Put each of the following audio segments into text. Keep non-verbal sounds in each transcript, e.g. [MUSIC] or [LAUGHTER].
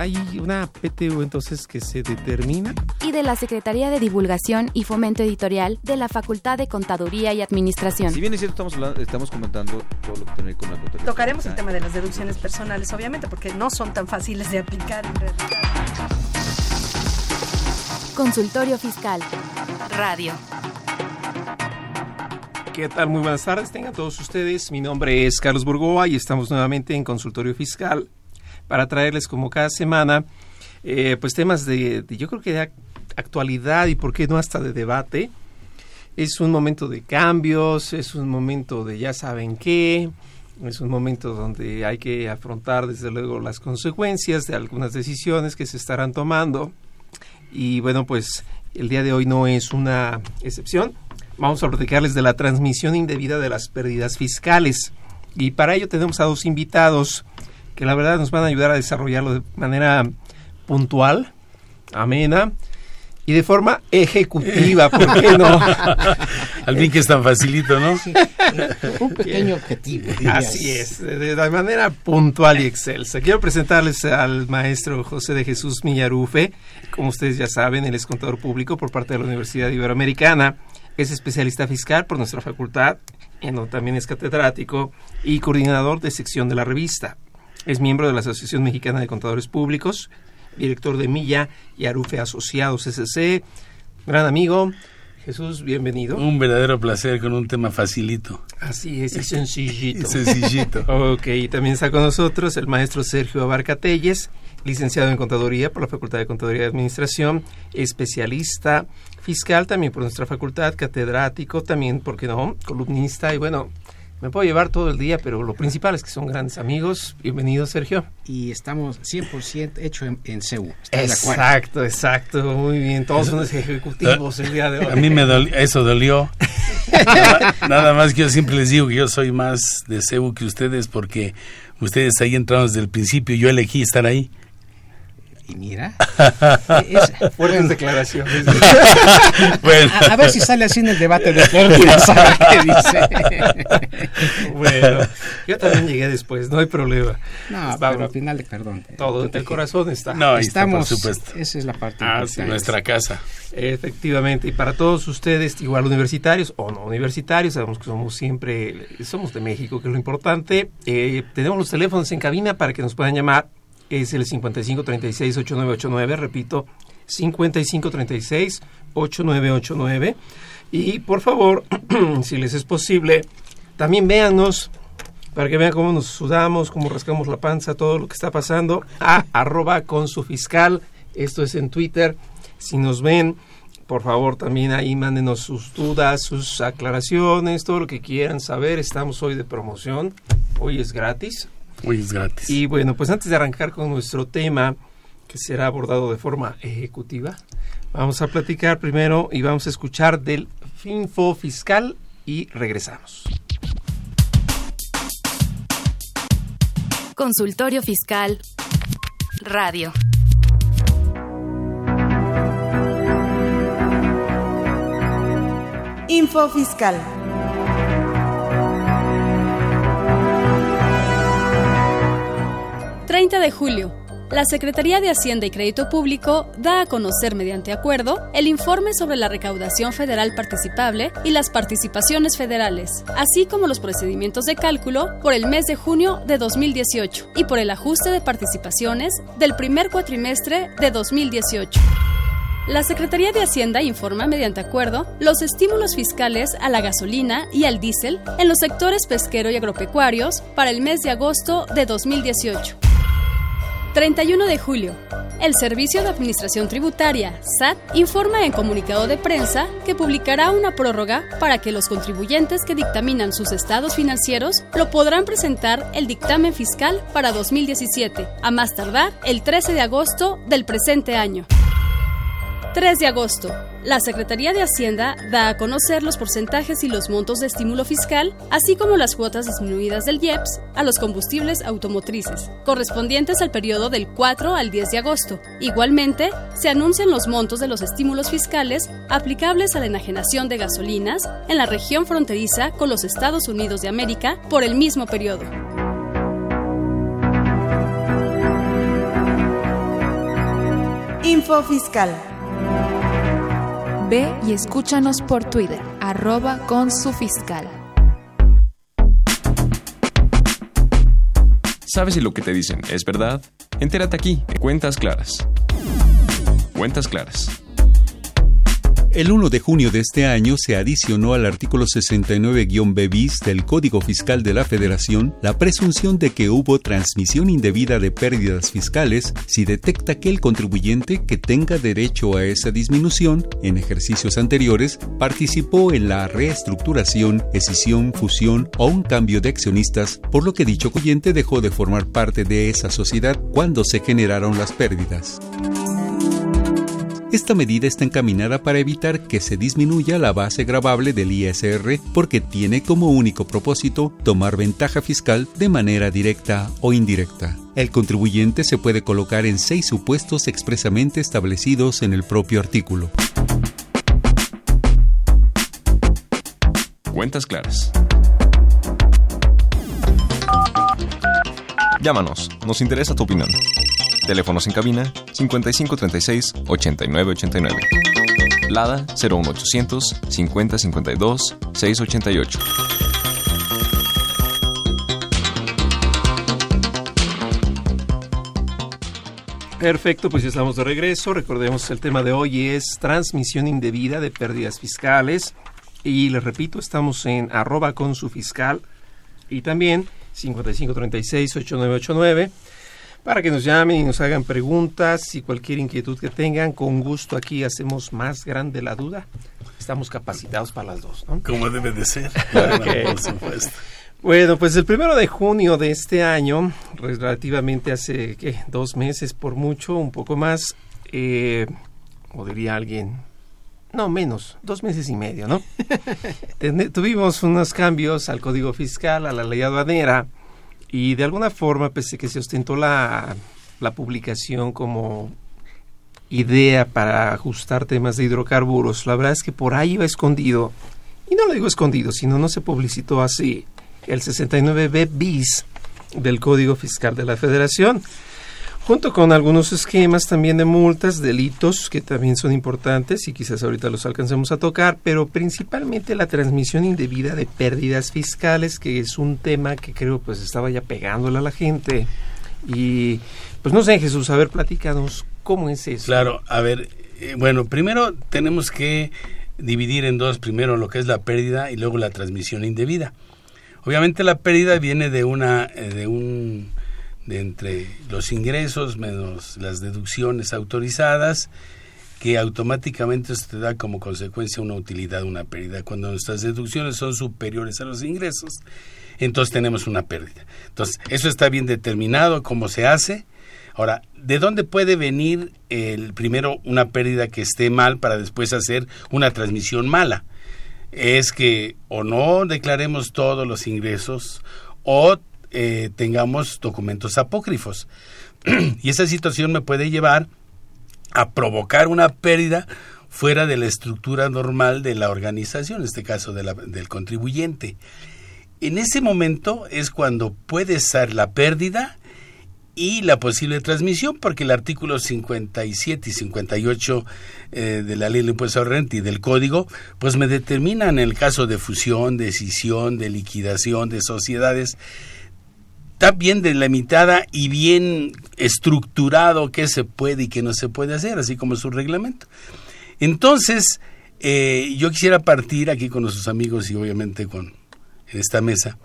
Hay una PTU entonces que se determina. y de la Secretaría de Divulgación y Fomento Editorial de la Facultad de Contaduría y Administración. Si bien es cierto, estamos, hablando- estamos comentando todo lo que tiene que ver con la contabilidad. Tocaremos el tema de las deducciones personales, obviamente, porque no son tan fáciles de aplicar en realidad. Consultorio Fiscal. Radio. ¿Qué tal? Muy buenas tardes, tengan todos ustedes. Mi nombre es Carlos Burgoa y estamos nuevamente en Consultorio Fiscal para traerles como cada semana eh, pues temas de, yo creo que de ac- actualidad y por qué no hasta de debate. Es un momento de cambios, es un momento de ya saben qué, es un momento donde hay que afrontar desde luego las consecuencias de algunas decisiones que se estarán tomando. Y bueno, pues el día de hoy no es una excepción. Vamos a platicarles de la transmisión indebida de las pérdidas fiscales. Y para ello tenemos a dos invitados que la verdad nos van a ayudar a desarrollarlo de manera puntual, amena y de forma ejecutiva, ¿por qué no? [LAUGHS] Al fin que es tan facilito, ¿no? Un pequeño objetivo. dirías. Así es, de, manera puntual y excelsa. Quiero presentarles al maestro José de Jesús Millarufe. Como ustedes ya saben, él es contador público por parte de la Universidad Iberoamericana. Es especialista fiscal por nuestra facultad, en donde también es catedrático y coordinador de sección de la revista. Es miembro de la Asociación Mexicana de Contadores Públicos, director de Milla y Arufe Asociados SC. Gran amigo. Jesús, bienvenido. Un verdadero placer con un tema facilito. Así es, y sencillito. [LAUGHS] Sencillito. Ok, también está con nosotros el maestro Sergio Abarca Telles, licenciado en Contaduría por la Facultad de Contaduría y Administración, especialista fiscal también por nuestra facultad, catedrático también, ¿por qué no? Columnista y bueno, me puedo llevar todo el día, pero lo principal es que son grandes amigos. Bienvenido, Sergio. Y estamos 100% hecho en, en CEU. Exacto, exacto, muy bien. Todos son ejecutivos el día de hoy. A mí me dolió, eso dolió. Nada, [LAUGHS] nada más que yo siempre les digo que yo soy más de CEU que ustedes porque ustedes ahí entraron desde el principio yo elegí estar ahí. Y mira. [LAUGHS] es- Fuertes bueno, declaraciones. [LAUGHS] Bueno, a, a ver si sale así en el debate de pérdidas, a ver qué dice. [LAUGHS] bueno, yo también llegué después, no hay problema. No, Vamos. pero al final, de- perdón. Todo el corazón está. no, ahí está, por Estamos, supuesto. esa es la parte Ah, sí, nuestra casa. Efectivamente, y para todos ustedes, igual universitarios o no universitarios, sabemos que somos siempre, somos de México, que es lo importante. Eh, tenemos los teléfonos en cabina para que nos puedan llamar. Es el 5536-8989, repito, 5536-8989. Y por favor, [CLEARS THROAT] si les es posible, también véanos para que vean cómo nos sudamos, cómo rascamos la panza, todo lo que está pasando, a arroba con su fiscal. Esto es en Twitter. Si nos ven, por favor también ahí mándenos sus dudas, sus aclaraciones, todo lo que quieran saber. Estamos hoy de promoción. Hoy es gratis. Hoy es gratis. Y bueno, pues antes de arrancar con nuestro tema, que será abordado de forma ejecutiva, vamos a platicar primero y vamos a escuchar del Finfo Fiscal y regresamos. Consultorio Fiscal. Radio. Info Fiscal. ...30 de julio... La Secretaría de Hacienda y Crédito Público da a conocer mediante acuerdo el informe sobre la recaudación federal participable y las participaciones federales, así como los procedimientos de cálculo por el mes de junio de 2018 y por el ajuste de participaciones del primer cuatrimestre de 2018. La Secretaría de Hacienda informa mediante acuerdo los estímulos fiscales a la gasolina y al diésel en los sectores pesquero y agropecuarios para el mes de agosto de 2018. 31 de julio. El Servicio de Administración Tributaria, SAT, informa en comunicado de prensa que publicará una prórroga para que los contribuyentes que dictaminan sus estados financieros lo podrán presentar el dictamen fiscal para 2017, a más tardar el 13 de agosto del presente año. 3 de agosto. La Secretaría de Hacienda da a conocer los porcentajes y los montos de estímulo fiscal, así como las cuotas disminuidas del IEPS a los combustibles automotrices, correspondientes al periodo del 4 al 10 de agosto. Igualmente, se anuncian los montos de los estímulos fiscales aplicables a la enajenación de gasolinas en la región fronteriza con los Estados Unidos de América por el mismo periodo. Info Fiscal. Ve y escúchanos por Twitter, arroba con su fiscal. ¿Sabes si lo que te dicen es verdad? Entérate aquí, en Cuentas Claras. Cuentas Claras el 1 de junio de este año se adicionó al artículo 69-B bis del Código Fiscal de la Federación la presunción de que hubo transmisión indebida de pérdidas fiscales si detecta que el contribuyente que tenga derecho a esa disminución en ejercicios anteriores participó en la reestructuración, escisión, fusión o un cambio de accionistas, por lo que dicho cliente dejó de formar parte de esa sociedad cuando se generaron las pérdidas. Esta medida está encaminada para evitar que se disminuya la base gravable del ISR porque tiene como único propósito tomar ventaja fiscal de manera directa o indirecta. El contribuyente se puede colocar en seis supuestos expresamente establecidos en el propio artículo. Cuentas claras. Llámanos, nos interesa tu opinión. Teléfonos en cabina 5536 8989. Lada 01800 5052 688. Perfecto, pues ya estamos de regreso. Recordemos el tema de hoy es transmisión indebida de pérdidas fiscales. Y les repito, estamos en arroba con su fiscal y también 5536 8989 para que nos llamen y nos hagan preguntas y cualquier inquietud que tengan. Con gusto aquí hacemos más grande la duda. Estamos capacitados para las dos, ¿no? Como debe de ser. [LAUGHS] Bueno, pues el primero de junio de este año, relativamente hace ¿qué? dos meses por mucho, un poco más, eh, o diría alguien, no menos, dos meses y medio, ¿no? [LAUGHS] Tuvimos unos cambios al Código Fiscal, a la ley aduanera, y de alguna forma, pese que se ostentó la, la publicación como idea para ajustar temas de hidrocarburos, la verdad es que por ahí iba escondido, y no lo digo escondido, sino no se publicitó así, el 69B bis del Código Fiscal de la Federación junto con algunos esquemas también de multas, delitos que también son importantes y quizás ahorita los alcancemos a tocar, pero principalmente la transmisión indebida de pérdidas fiscales, que es un tema que creo pues estaba ya pegándole a la gente. Y pues no sé, Jesús, a ver, platícanos cómo es eso. Claro, a ver, eh, bueno, primero tenemos que dividir en dos, primero lo que es la pérdida y luego la transmisión indebida. Obviamente la pérdida viene de una eh, de un de entre los ingresos menos las deducciones autorizadas, que automáticamente se te da como consecuencia una utilidad, una pérdida. Cuando nuestras deducciones son superiores a los ingresos, entonces tenemos una pérdida. Entonces, eso está bien determinado, cómo se hace. Ahora, ¿de dónde puede venir el primero una pérdida que esté mal para después hacer una transmisión mala? Es que o no declaremos todos los ingresos o eh, tengamos documentos apócrifos. [CLEARS THROAT] y esa situación me puede llevar a provocar una pérdida fuera de la estructura normal de la organización, en este caso del contribuyente. En ese momento es cuando puede ser la pérdida y la posible transmisión, porque el artículo 57 y 58 eh, de la ley del impuesto a renta y del código, pues me determinan el caso de fusión, decisión, de liquidación de sociedades, está bien delimitada y bien estructurado qué se puede y qué no se puede hacer, así como su reglamento. Entonces, eh, yo quisiera partir aquí con nuestros amigos y obviamente con en esta mesa,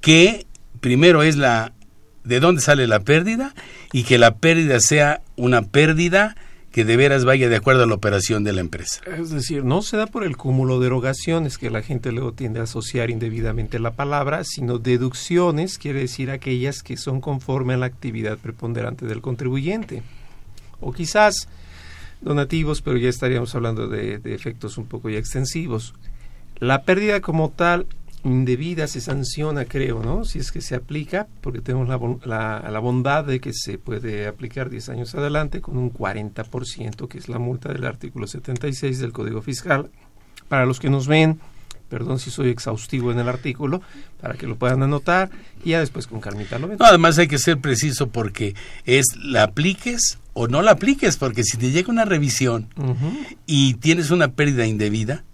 que primero es la de dónde sale la pérdida y que la pérdida sea una pérdida que de veras vaya de acuerdo a la operación de la empresa. Es decir, no se da por el cúmulo de erogaciones que la gente luego tiende a asociar indebidamente la palabra, sino deducciones, quiere decir aquellas que son conforme a la actividad preponderante del contribuyente. O quizás donativos, pero ya estaríamos hablando de, de efectos un poco ya extensivos. La pérdida como tal indebida se sanciona, creo, ¿no? Si es que se aplica, porque tenemos la, la, la bondad de que se puede aplicar 10 años adelante con un 40%, que es la multa del artículo 76 del Código Fiscal. Para los que nos ven, perdón si soy exhaustivo en el artículo, para que lo puedan anotar y ya después con calmita lo ven. No, además hay que ser preciso porque es la apliques o no la apliques, porque si te llega una revisión y tienes una pérdida indebida,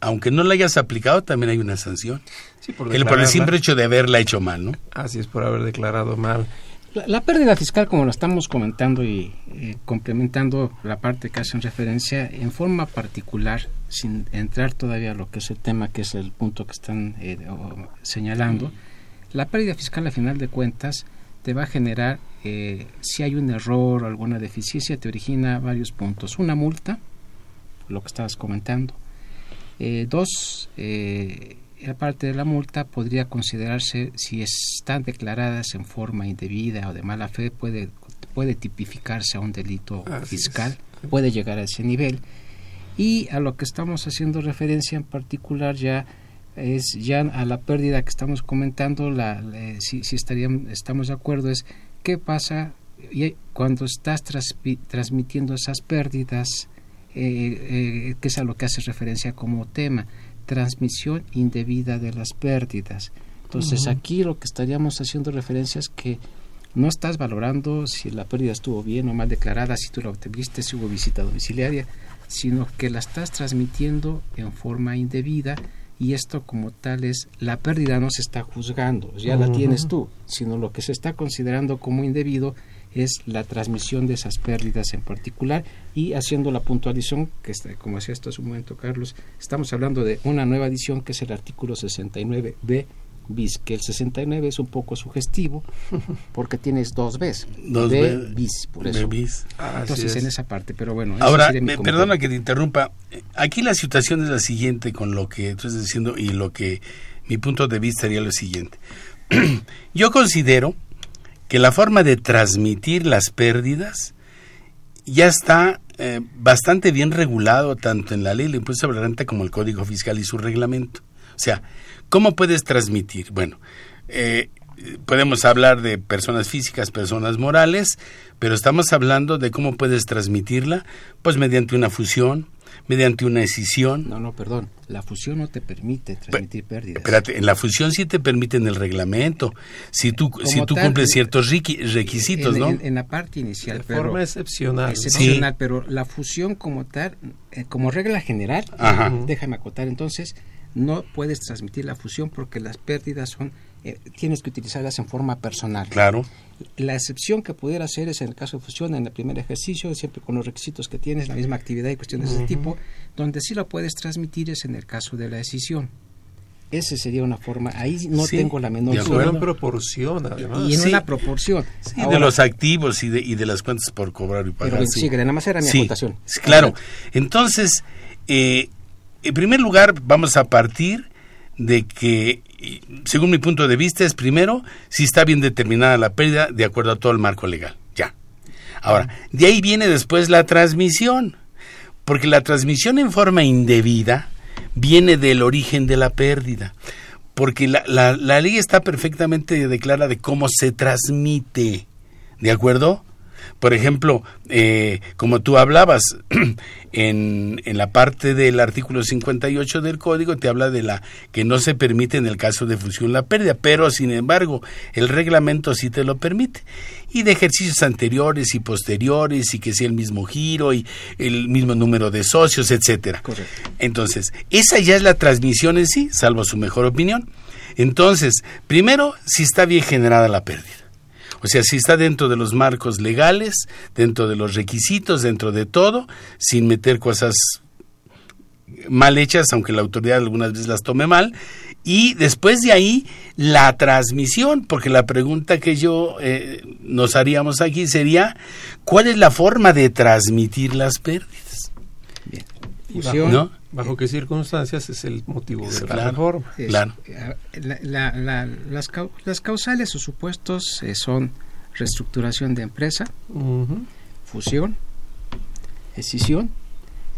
aunque no la hayas aplicado, también hay una sanción. Sí, por el, por el simple hecho de haberla hecho mal, ¿no? Así es, por haber declarado mal. La, la pérdida fiscal, como lo estamos comentando y eh, complementando la parte que hacen referencia, en forma particular, sin entrar todavía a lo que es el tema, que es el punto que están eh, o- señalando, la pérdida fiscal, a final de cuentas, te va a generar, eh, si hay un error o alguna deficiencia, te origina varios puntos. Una multa, lo que estabas comentando. Eh, dos, eh, aparte de la multa, podría considerarse, si están declaradas en forma indebida o de mala fe, puede, puede tipificarse a un delito Así fiscal, puede llegar a ese nivel. Y a lo que estamos haciendo referencia en particular ya es ya a la pérdida que estamos comentando, la, la- si, si estaríamos, estamos de acuerdo, es qué pasa y cuando estás transpi- transmitiendo esas pérdidas, eh, eh, que es a lo que hace referencia como tema, transmisión indebida de las pérdidas. Entonces Ujú. aquí lo que estaríamos haciendo referencia es que no estás valorando si la pérdida estuvo bien o mal declarada, si tú la obtuviste, si hubo visita domiciliaria, sino que la estás transmitiendo en forma indebida y esto como tal es, la pérdida no se está juzgando, ya la tienes tú, sino lo que se está considerando como indebido es la transmisión de esas pérdidas en particular y haciendo la puntualización, que está, como hacía hasta hace un momento Carlos, estamos hablando de una nueva edición que es el artículo 69b bis, que el 69 es un poco sugestivo [LAUGHS] porque tienes dos Bs, Dos B B- bis, por B eso. bis. Entonces en esa parte, pero bueno. Ahora, me- perdona que te interrumpa. Aquí la situación es la siguiente con lo que tú estás diciendo y lo que mi punto de vista sería lo siguiente. [CLEARS THROAT] Yo considero que la forma de transmitir las pérdidas ya está eh, bastante bien regulado tanto en la ley del impuesto sobre la renta como el Código Fiscal y su reglamento. O sea, ¿cómo puedes transmitir? Bueno, eh, podemos hablar de personas físicas, personas morales, pero estamos hablando de cómo puedes transmitirla, pues mediante una fusión, mediante una escisión. No, no, perdón. La fusión no te permite transmitir pérdidas. Espérate, en la fusión sí te permiten el reglamento, si tú, Como si tú tal, cumples en- ciertos requisitos, en, ¿no? en- en la parte inicial. De pero- forma excepcional. Excepcional, Sí. pero la fusión como tal, eh, como regla general, Ajá. déjame acotar entonces, no puedes transmitir la fusión porque las pérdidas son, eh, tienes que utilizarlas en forma personal. Claro. La excepción que pudiera hacer es en el caso de fusión, en el primer ejercicio, siempre con los requisitos que tienes, la misma actividad y cuestiones de ese tipo, donde sí lo puedes transmitir es en el caso de la decisión. Esa sería una forma, ahí no Sí, tengo la menor duda. En proporción, además. Y en Sí. una proporción. Sí, de los activos y de, y de las cuentas por cobrar y pagar. Pero sí. sigue, nada más era mi Sí, acotación. claro. Entonces, eh, en primer lugar, vamos a partir de que, y, según mi punto de vista, es primero si está bien determinada la pérdida de acuerdo a todo el marco legal. Ya. Ahora, de ahí viene después la transmisión, porque la transmisión en forma indebida viene del origen de la pérdida, porque la, la- ley está perfectamente declarada de cómo se transmite, ¿de acuerdo? Por ejemplo, eh, como tú hablabas, [CLEARS THROAT] en, en la parte del artículo 58 del código te habla de la que no se permite en el caso de fusión la pérdida, pero sin embargo el reglamento sí te lo permite. Y de ejercicios anteriores y posteriores y que sea el mismo giro y el mismo número de socios, etcétera. Entonces, esa ya es la transmisión en sí, salvo su mejor opinión. Entonces, primero, si está bien generada la pérdida. O sea, si está dentro de los marcos legales, dentro de los requisitos, dentro de todo, sin meter cosas mal hechas, aunque la autoridad algunas veces las tome mal. Y después de ahí, la transmisión, porque la pregunta que yo eh, nos haríamos aquí sería, ¿cuál es la forma de transmitir las pérdidas? Fusión, bajo, ¿No? Bajo qué circunstancias es el motivo de la Claro. reforma. Es- Claro. eh, la- la- la- las, las causales o supuestos eh, son reestructuración de empresa, fusión, escisión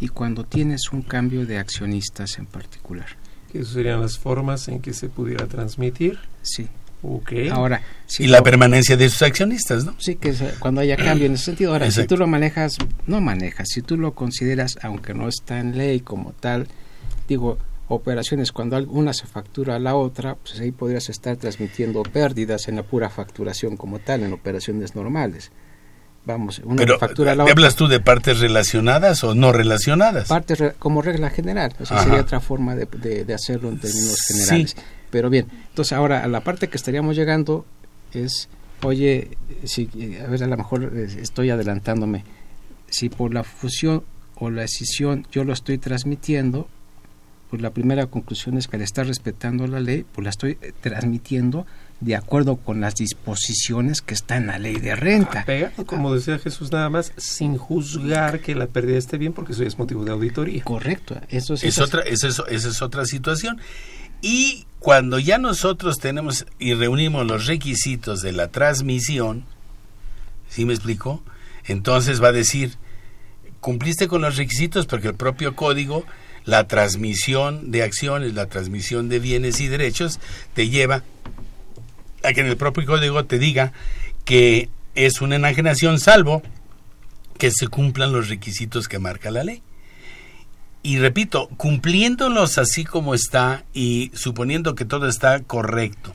y cuando tienes un cambio de accionistas en particular. ¿Esas serían las formas en que se pudiera transmitir? Sí. Okay. Ahora, y la permanencia de sus accionistas, ¿no? Sí, que cuando haya cambio en ese sentido. Ahora, si tú lo manejas, no manejas, si tú lo consideras, aunque no está en ley como tal, digo, operaciones cuando una se factura a la otra, pues ahí podrías estar transmitiendo pérdidas en la pura facturación como tal, en operaciones normales. Vamos, una Pero, factura a la ¿hablas tú de partes relacionadas o no relacionadas? Partes como regla general, o sea, sería otra forma de, de, hacerlo en términos generales. Pero bien, entonces ahora a la parte que estaríamos llegando es, oye, si, a ver, a lo mejor eh, estoy adelantándome, si por la fusión o la escisión yo lo estoy transmitiendo, pues la primera conclusión es que al estar respetando la ley, pues la estoy eh, transmitiendo de acuerdo con las disposiciones que está en la ley de renta. como decía Jesús, nada más sin juzgar que la pérdida esté bien, porque eso es motivo de auditoría. Correcto, eso es, es otra, esa es otra situación. Y cuando ya nosotros tenemos y reunimos los requisitos de la transmisión, ¿sí me explico? Entonces va a decir, cumpliste con los requisitos porque el propio código, la transmisión de acciones, la transmisión de bienes y derechos, te lleva a que en el propio código te diga que es una enajenación salvo que se cumplan los requisitos que marca la ley y repito, cumpliéndolos así como está y suponiendo que todo está correcto,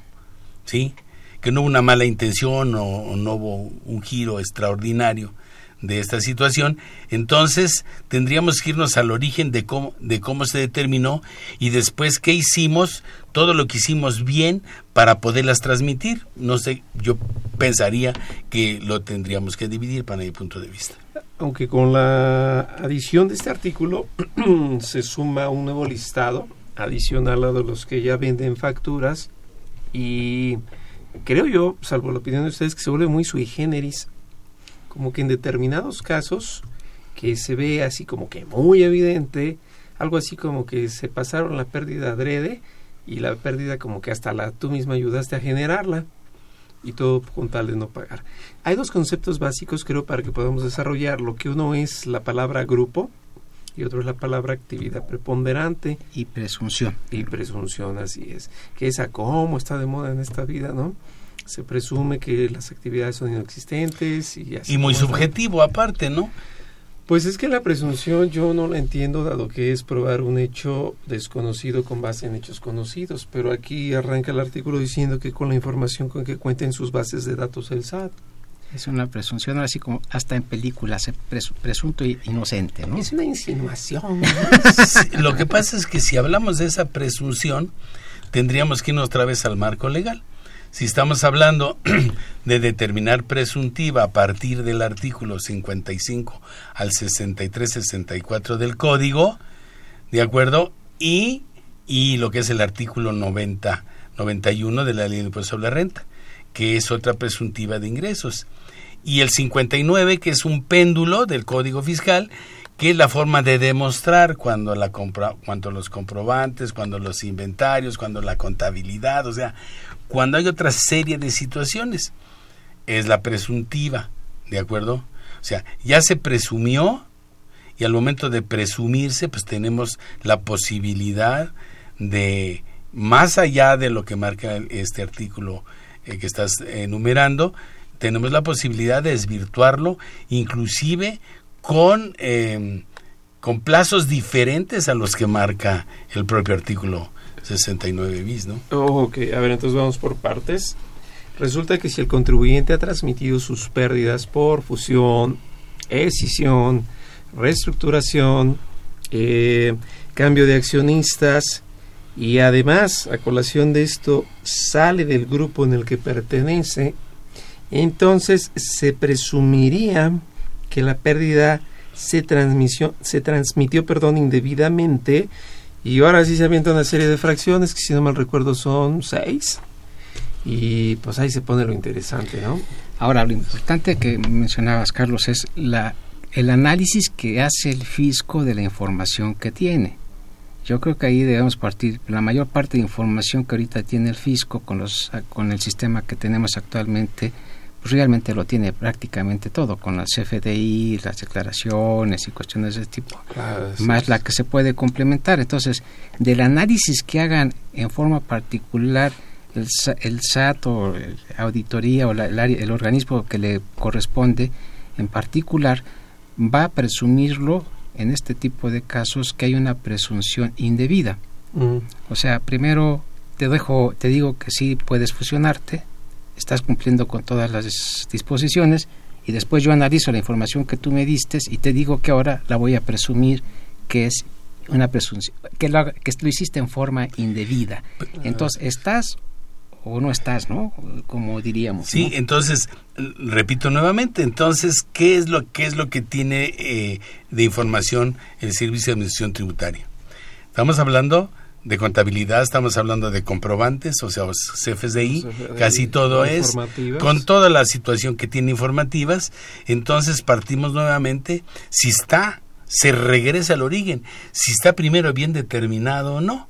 ¿sí? Que no hubo una mala intención o, no hubo un giro extraordinario de esta situación, entonces tendríamos que irnos al origen de cómo, de cómo se determinó y después qué hicimos, todo lo que hicimos bien para poderlas transmitir. No sé, yo pensaría que lo tendríamos que dividir para mi punto de vista aunque con la adición de este artículo [CLEARS THROAT] se suma un nuevo listado adicional a los que ya venden facturas y creo yo, salvo la opinión de ustedes, que se vuelve muy sui generis, como que en determinados casos que se ve así como que muy evidente, algo así como que se pasaron la pérdida adrede y la pérdida como que hasta la tú misma ayudaste a generarla y todo con tal de no pagar. Hay dos conceptos básicos, creo, para que podamos desarrollar. Lo que uno es la palabra grupo y otro es la palabra actividad preponderante. Y presunción. Y presunción, así es. Que es a cómo está de moda en esta vida, ¿no? Se presume que las actividades son inexistentes y así. Y muy subjetivo aparte, ¿no? Pues es que la presunción yo no la entiendo dado que es probar un hecho desconocido con base en hechos conocidos, pero aquí arranca el artículo diciendo que con la información con que cuenta en sus bases de datos el SAT. Es una presunción así como hasta en películas, eh, presunto inocente, ¿no? Es una insinuación. lo que pasa es que si hablamos de esa presunción, tendríamos que irnos otra vez al marco legal. Si estamos hablando [CLEARS THROAT] de determinar presuntiva a partir del artículo 55 al 63-64 del Código, ¿de acuerdo? Y, y lo que es el artículo 90, 91 de la Ley de Impuesto sobre la Renta, que es otra presuntiva de ingresos. Y el 59, que es un péndulo del Código Fiscal, que es la forma de demostrar cuando, la compra, cuando los comprobantes, cuando los inventarios, cuando la contabilidad, o sea, cuando hay otra serie de situaciones. Es la presuntiva, ¿de acuerdo? O sea, ya se presumió y al momento de presumirse, pues tenemos la posibilidad de, más allá de lo que marca este artículo eh, que estás enumerando, tenemos la posibilidad de desvirtuarlo, inclusive con, eh, con plazos diferentes a los que marca el propio artículo 69 bis, ¿no? ok, a ver, entonces vamos por partes. Resulta que si el contribuyente ha transmitido sus pérdidas por fusión, escisión, reestructuración, eh, cambio de accionistas y además, a colación de esto, sale del grupo en el que pertenece, entonces se presumiría que la pérdida se, se transmitió perdón, indebidamente y ahora sí se avienta una serie de fracciones que si no mal recuerdo son seis. Y pues ahí se pone lo interesante, ¿no? Ahora, lo importante que mencionabas, Carlos, es la, el análisis que hace el fisco de la información que tiene. Yo creo que ahí debemos partir. La mayor parte de información que ahorita tiene el fisco con, los, con el sistema que tenemos actualmente, pues realmente lo tiene prácticamente todo, con las CFDI, las declaraciones y cuestiones de ese tipo, más la que se puede complementar. Entonces, del análisis que hagan en forma particular el, el SAT o auditoría o el, el organismo que le corresponde en particular, va a presumirlo en este tipo de casos que hay una presunción indebida. Mm. O sea, primero te dejo, te digo que sí puedes fusionarte, estás cumpliendo con todas las disposiciones y después yo analizo la información que tú me diste y te digo que ahora la voy a presumir que es una presunción, que lo, que lo hiciste en forma indebida. Entonces, estás o no estás, ¿no? Como diríamos. Sí, entonces, repito nuevamente, entonces, ¿qué es lo, qué es lo que tiene eh, de información el Servicio de Administración Tributaria? Estamos hablando de contabilidad, estamos hablando de comprobantes, o sea, CFDI, casi todo es, con toda la situación que tiene informativas, entonces partimos nuevamente, si está, se regresa al origen, si está primero bien determinado o no.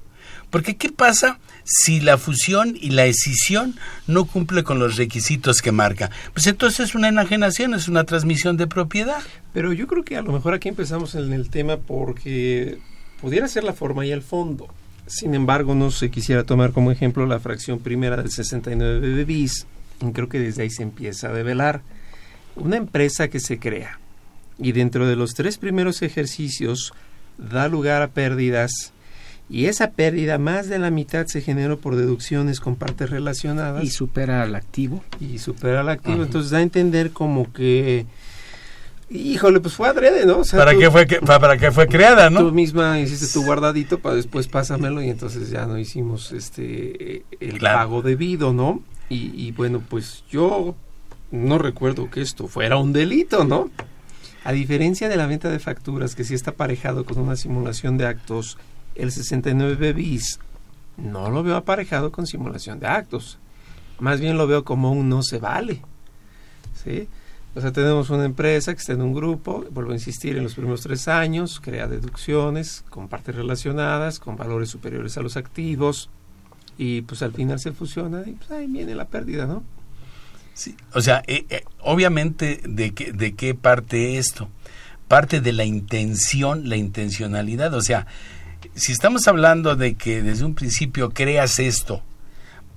Porque ¿qué pasa si la fusión y la escisión no cumple con los requisitos que marca? Pues entonces es una enajenación, es una transmisión de propiedad. Pero yo creo que a lo mejor aquí empezamos en el tema porque pudiera ser la forma y el fondo. Sin embargo, no se quisiera tomar como ejemplo la fracción primera del 69 bis. Creo que desde ahí se empieza a develar. Una empresa que se crea y dentro de los tres primeros ejercicios da lugar a pérdidas y esa pérdida más de la mitad se generó por deducciones con partes relacionadas. Y supera al activo. Y supera al activo. Entonces da a entender como que Híjole, pues fue adrede, ¿no? ¿Para, qué fue ¿Para qué fue creada, no? Tú misma hiciste tu guardadito para después pásamelo y entonces ya no hicimos este el pago debido, ¿no? Y, y, bueno, pues yo no recuerdo que esto fuera un delito, ¿no? A diferencia de la venta de facturas, que sí está aparejado con una simulación de actos, el 69 bis no lo veo aparejado con simulación de actos. Más bien lo veo como un no se vale. ¿Sí? O sea, tenemos una empresa que está en un grupo, vuelvo a insistir, en los primeros tres años, crea deducciones con partes relacionadas, con valores superiores a los activos, y pues al final se fusiona y pues ahí viene la pérdida, ¿no? Sí, o sea, eh, eh, obviamente, ¿de qué, ¿de qué parte esto? Parte de la intención, la intencionalidad, o sea, si estamos hablando de que desde un principio creas esto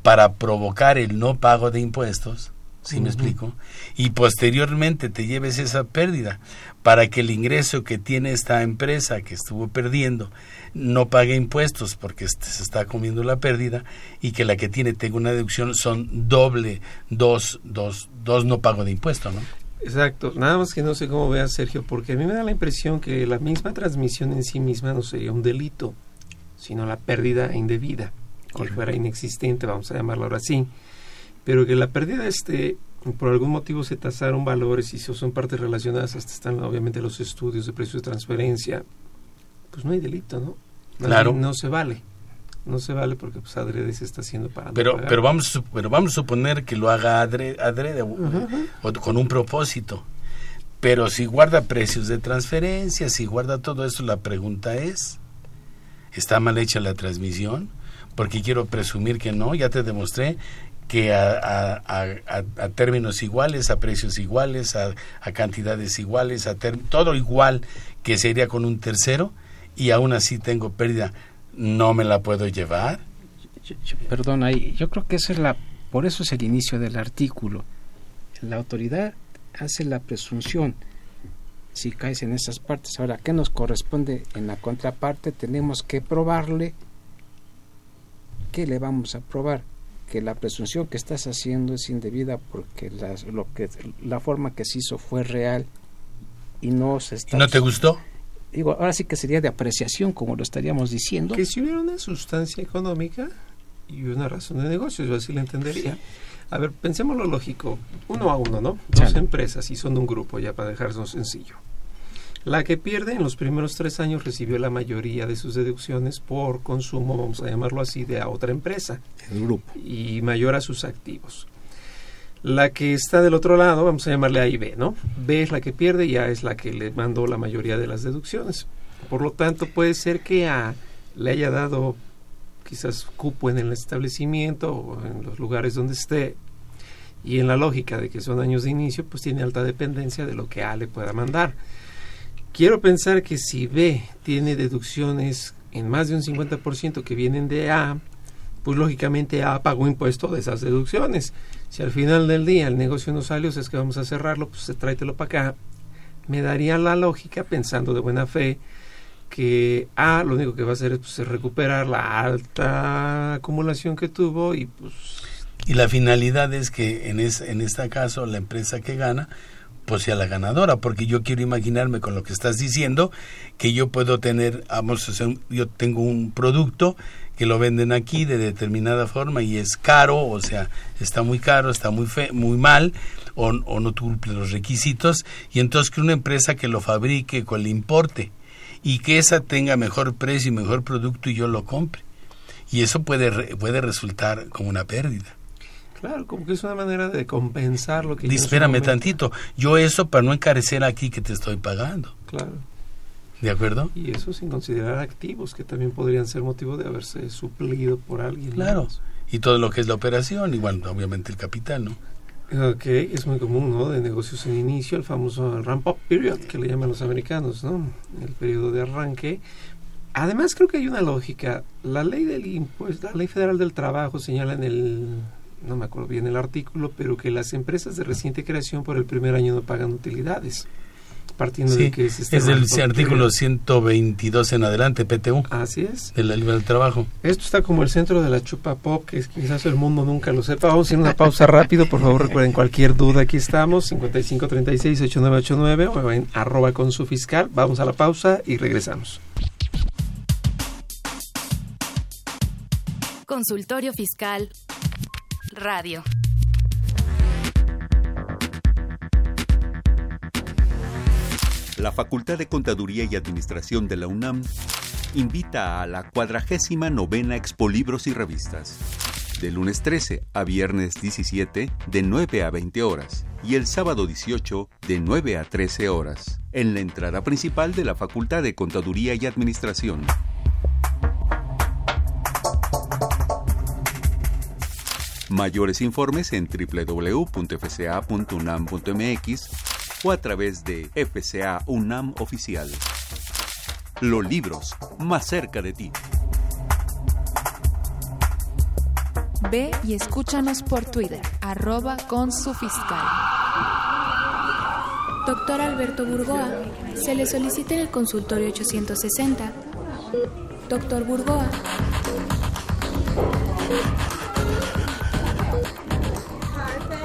para provocar el no pago de impuestos, ¿sí me explico? Y posteriormente te lleves esa pérdida para que el ingreso que tiene esta empresa que estuvo perdiendo no pague impuestos porque se está comiendo la pérdida y que la que tiene tenga una deducción son doble, dos, dos, dos no pago de impuestos, ¿no? Exacto, nada más que no sé cómo vea Sergio, porque a mí me da la impresión que la misma transmisión en sí misma no sería un delito, sino la pérdida indebida, que fuera inexistente, vamos a llamarlo ahora así pero que la pérdida este por algún motivo se tasaron valores y son partes relacionadas, hasta están obviamente los estudios de precios de transferencia, pues no hay delito, ¿no? claro. No se vale. No se vale porque pues adrede se está haciendo para pero pero vamos pero vamos a suponer que lo haga adrede, adrede o con un propósito pero si guarda precios de transferencia si guarda todo eso la pregunta es está mal hecha la transmisión porque quiero presumir que no ya te demostré que a, a, términos iguales, a precios iguales, a, cantidades iguales, a todo igual que sería con un tercero y aún así tengo pérdida, ¿no me la puedo llevar? Perdón, yo creo que eso es la, por eso es el inicio del artículo. La autoridad hace la presunción si caes en esas partes. Ahora, ¿qué nos corresponde en la contraparte? Tenemos que probarle. ¿Qué le vamos a probar? Que la presunción que estás haciendo es indebida porque la, lo que, la forma que se hizo fue real y no se está... ¿No te gustó? Digo, ahora sí que sería de apreciación, como lo estaríamos diciendo. Que si hubiera una sustancia económica y una razón de negocio, yo así la entendería. A ver, pensemos lo lógico, uno a uno, ¿no? Dos empresas y son un grupo, ya para dejarnos sencillo. La que pierde en los primeros tres años recibió la mayoría de sus deducciones por consumo, vamos a llamarlo así, de a otra empresa. El grupo. Y mayor a sus activos. La que está del otro lado, vamos a llamarle A y B, ¿no? B es la que pierde y A es la que le mandó la mayoría de las deducciones. Por lo tanto, puede ser que A le haya dado quizás cupo en el establecimiento o en los lugares donde esté y en la lógica de que son años de inicio, pues tiene alta dependencia de lo que A le pueda mandar. Quiero pensar que si B tiene deducciones en más de un 50% que vienen de A, pues lógicamente A pagó impuesto de esas deducciones. Si al final del día el negocio no salió, es que vamos a cerrarlo, pues tráetelo para acá. Me daría la lógica, pensando de buena fe, que A lo único que va a hacer es pues, recuperar la alta acumulación que tuvo y pues... Y la finalidad es que en, es, en este caso la empresa que gana pues sea la ganadora, porque yo quiero imaginarme con lo que estás diciendo que yo puedo tener, vamos, yo tengo un producto que lo venden aquí de determinada forma y es caro, o sea, está muy caro, está muy fe, muy mal o, o no cumple los requisitos y entonces que una empresa que lo fabrique con el importe y que esa tenga mejor precio y mejor producto y yo lo compre. Y eso puede, puede resultar como una pérdida. Claro, como que es una manera de compensar lo que... Espérame tantito, yo eso para no encarecer aquí que te estoy pagando. Claro. ¿De acuerdo? Y eso sin considerar activos que también podrían ser motivo de haberse suplido por alguien. Claro. Y todo lo que es la operación, igual obviamente el capital, ¿no? Ok, es muy común, ¿no? De negocios en inicio, el famoso ramp-up period, que le llaman los americanos, ¿no? El periodo de arranque. Además, creo que hay una lógica. La ley del impuesto, la ley federal del trabajo señala en el, no me acuerdo bien el artículo, pero que las empresas de reciente creación por el primer año no pagan utilidades partiendo de que es del artículo 122 en adelante, PTU. Así es. De la del trabajo. Esto está como el centro de la chupa pop, que quizás el mundo nunca lo sepa. Vamos a ir una pausa rápido, por favor, recuerden cualquier duda, aquí estamos, 5536-8989 o en arroba con su fiscal. Vamos a la pausa y regresamos. Consultorio Fiscal Radio. la Facultad de Contaduría y Administración de la UNAM invita a la cuadragésima novena Expo Libros y Revistas. De lunes 13 a viernes 17 de 9 a 20 horas y el sábado 18 de 9 a 13 horas en la entrada principal de la Facultad de Contaduría y Administración. Mayores informes en www.fca.unam.mx o a través de FCA UNAM Oficial. Los libros más cerca de ti. Ve y escúchanos por Twitter, arroba con su fiscal. Doctor Alberto Burgoa, se le solicita en el consultorio 860. Doctor Burgoa.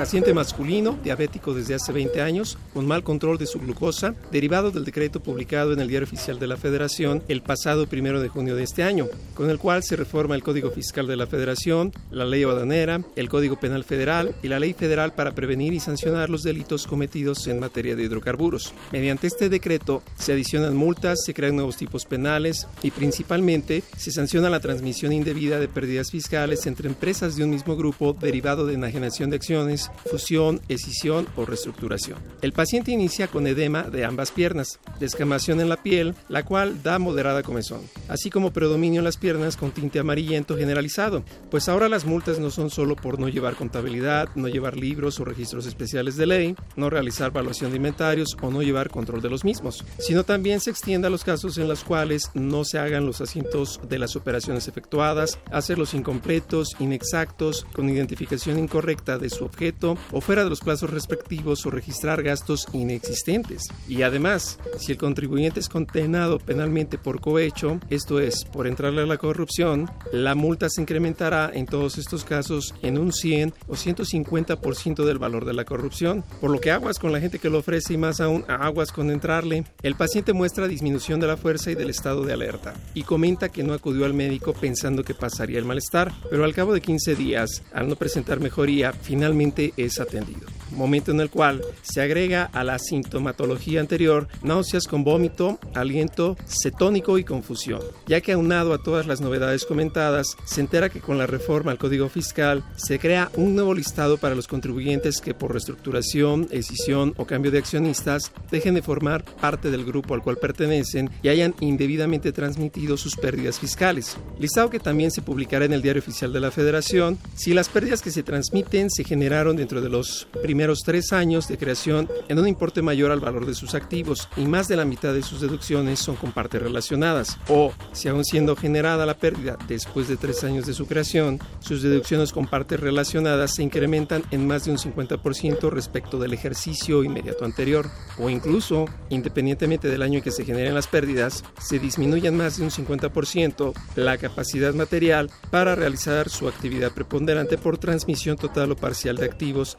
Paciente masculino, diabético desde hace 20 años, con mal control de su glucosa, derivado del decreto publicado en el Diario Oficial de la Federación el pasado primero de junio de este año, con el cual se reforma el Código Fiscal de la Federación, la Ley Aduanera, el Código Penal Federal y la Ley Federal para prevenir y sancionar los delitos cometidos en materia de hidrocarburos. Mediante este decreto se adicionan multas, se crean nuevos tipos penales y principalmente se sanciona la transmisión indebida de pérdidas fiscales entre empresas de un mismo grupo derivado de enajenación de acciones fusión, escisión o reestructuración. El paciente inicia con edema de ambas piernas, descamación en la piel, la cual da moderada comezón, así como predominio en las piernas con tinte amarillento generalizado, pues ahora las multas no son solo por no llevar contabilidad, no llevar libros o registros especiales de ley, no realizar evaluación de inventarios o no llevar control de los mismos, sino también se extiende a los casos en los cuales no se hagan los asientos de las operaciones efectuadas, hacerlos incompletos, inexactos, con identificación incorrecta de su objeto, o fuera de los plazos respectivos o registrar gastos inexistentes. Y además, si el contribuyente es condenado penalmente por cohecho, esto es, por entrarle a la corrupción, la multa se incrementará en todos estos casos en un 100 o 150% del valor de la corrupción. Por lo que aguas con la gente que lo ofrece y más aún aguas con entrarle. El paciente muestra disminución de la fuerza y del estado de alerta y comenta que no acudió al médico pensando que pasaría el malestar, pero al cabo de 15 días, al no presentar mejoría, finalmente es atendido. momento en el cual se agrega a la sintomatología anterior náuseas con vómito, aliento cetónico y confusión, ya que aunado a todas las novedades comentadas, se entera que con la reforma al Código Fiscal se crea un nuevo listado para los contribuyentes que por reestructuración, escisión o cambio de accionistas dejen de formar parte del grupo al cual pertenecen y hayan indebidamente transmitido sus pérdidas fiscales. Listado que también se publicará en el Diario Oficial de la Federación si las pérdidas que se transmiten se generaron dentro de los primeros tres años de creación en un importe mayor al valor de sus activos y más de la mitad de sus deducciones son con partes relacionadas. O si aún siendo generada la pérdida después de tres años de su creación, sus deducciones con partes relacionadas se incrementan en más de un 50% respecto del ejercicio inmediato anterior. O incluso, independientemente del año en que se generen las pérdidas, se disminuyen más de un 50% la capacidad material para realizar su actividad preponderante por transmisión total o parcial de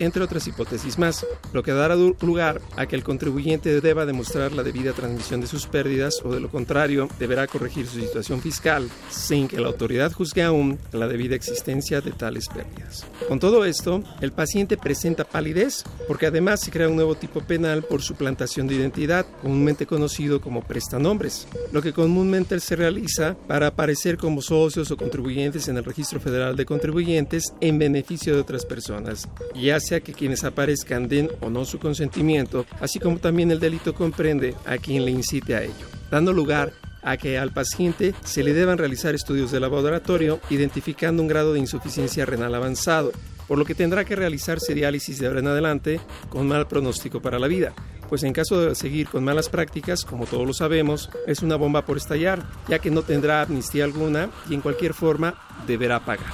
entre otras hipótesis más, lo que dará lugar a que el contribuyente deba demostrar la debida transmisión de sus pérdidas o de lo contrario deberá corregir su situación fiscal sin que la autoridad juzgue aún la debida existencia de tales pérdidas. Con todo esto, el paciente presenta palidez porque además se crea un nuevo tipo penal por suplantación de identidad, comúnmente conocido como prestanombres, lo que comúnmente se realiza para aparecer como socios o contribuyentes en el Registro Federal de Contribuyentes en beneficio de otras personas, ya sea que quienes aparezcan den o no su consentimiento, así como también el delito comprende a quien le incite a ello, dando lugar a que al paciente se le deban realizar estudios de laboratorio identificando un grado de insuficiencia renal avanzado, por lo que tendrá que realizarse diálisis de ahora en adelante con mal pronóstico para la vida, pues en caso de seguir con malas prácticas, como todos lo sabemos, es una bomba por estallar, ya que no tendrá amnistía alguna y en cualquier forma deberá pagar.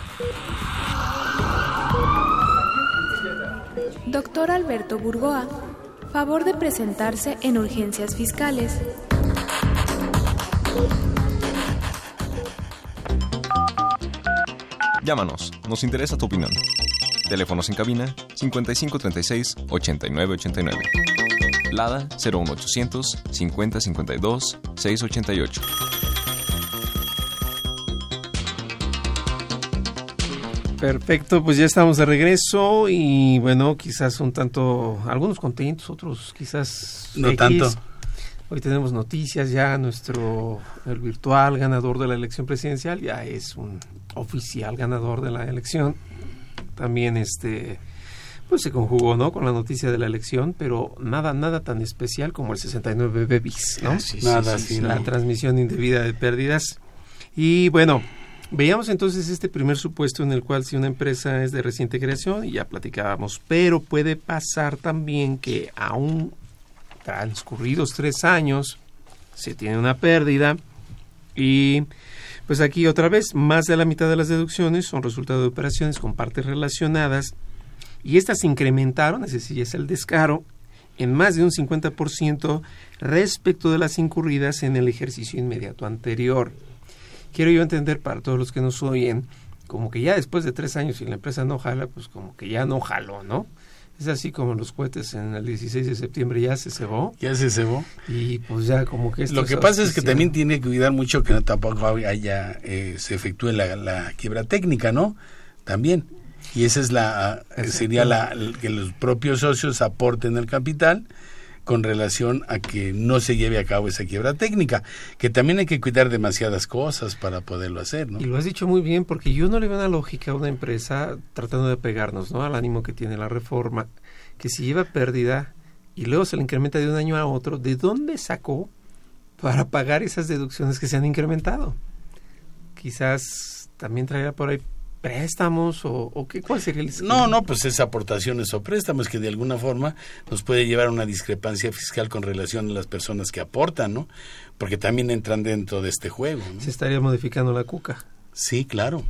Doctor Alberto Burgoa, favor de presentarse en urgencias fiscales. Llámanos, nos interesa tu opinión. Teléfonos en cabina 5536 8989. Lada 01800 5052 688. Perfecto, pues ya estamos de regreso y bueno, quizás un tanto, algunos contentos, otros quizás no tanto. Hoy tenemos noticias ya, nuestro el virtual ganador de la elección presidencial ya es un oficial ganador de la elección. También este pues se conjugó, ¿no? Con la noticia de la elección, pero nada, nada tan especial como el 69 Bebis, ¿no? nada, sí, la transmisión indebida de pérdidas. Y bueno, veíamos entonces este primer supuesto en el cual si una empresa es de reciente creación, y ya platicábamos, pero puede pasar también que aún transcurridos tres años se tiene una pérdida y pues aquí otra vez más de la mitad de las deducciones son resultado de operaciones con partes relacionadas y estas incrementaron, es decir, es el descaro, en más de un 50% respecto de las incurridas en el ejercicio inmediato anterior. Quiero yo entender para todos los que nos oyen, como que ya después de tres años y la empresa no jala, pues como que ya no jaló, ¿no? Es así como los cohetes en el 16 de septiembre ya se cebó. Ya se cebó. Y pues ya como que... Lo que pasa es que también tiene que cuidar mucho que no tampoco haya, eh, se efectúe la, la quiebra técnica, ¿no? También y esa es la sería la que los propios socios aporten el capital con relación a que no se lleve a cabo esa quiebra técnica, que también hay que cuidar demasiadas cosas para poderlo hacer, ¿no? Y lo has dicho muy bien, porque yo no le veo una lógica a una empresa tratando de pegarnos, ¿no? Al ánimo que tiene la reforma, que si lleva pérdida y luego se le incrementa de un año a otro, ¿de dónde sacó para pagar esas deducciones que se han incrementado? Quizás también traerá por ahí préstamos o, qué cuál sería el no no pues es aportaciones o préstamos que de alguna forma nos puede llevar a una discrepancia fiscal con relación a las personas que aportan no porque también entran dentro de este juego se estaría modificando la cuca. Sí claro.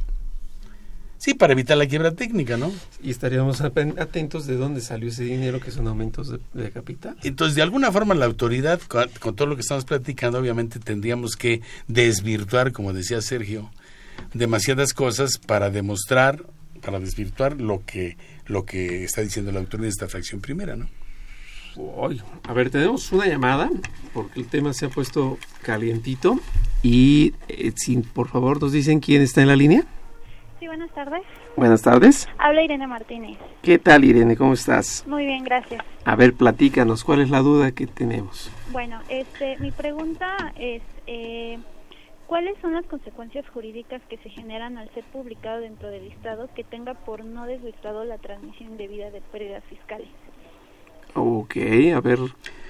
Sí para evitar la quiebra técnica no y estaríamos atentos de dónde salió ese dinero que son aumentos de, capital. Entonces de alguna forma la autoridad con, con todo lo que estamos platicando obviamente tendríamos que desvirtuar como decía Sergio demasiadas cosas para demostrar, para desvirtuar lo que, lo que está diciendo la autoridad de esta fracción primera, ¿no? a ver, tenemos una llamada, porque el tema se ha puesto calientito. Y, eh, por favor, nos dicen quién está en la línea. Sí, buenas tardes. Buenas tardes. Habla Irene Martínez. ¿Qué tal, Irene? ¿Cómo estás? Muy bien, gracias. A ver, platícanos, ¿cuál es la duda que tenemos? Bueno, este, mi pregunta es, eh, ¿cuáles son las consecuencias jurídicas que se generan al ser publicado dentro del listado que tenga por no desvirtuado la transmisión indebida de pérdidas fiscales? Ok, a ver,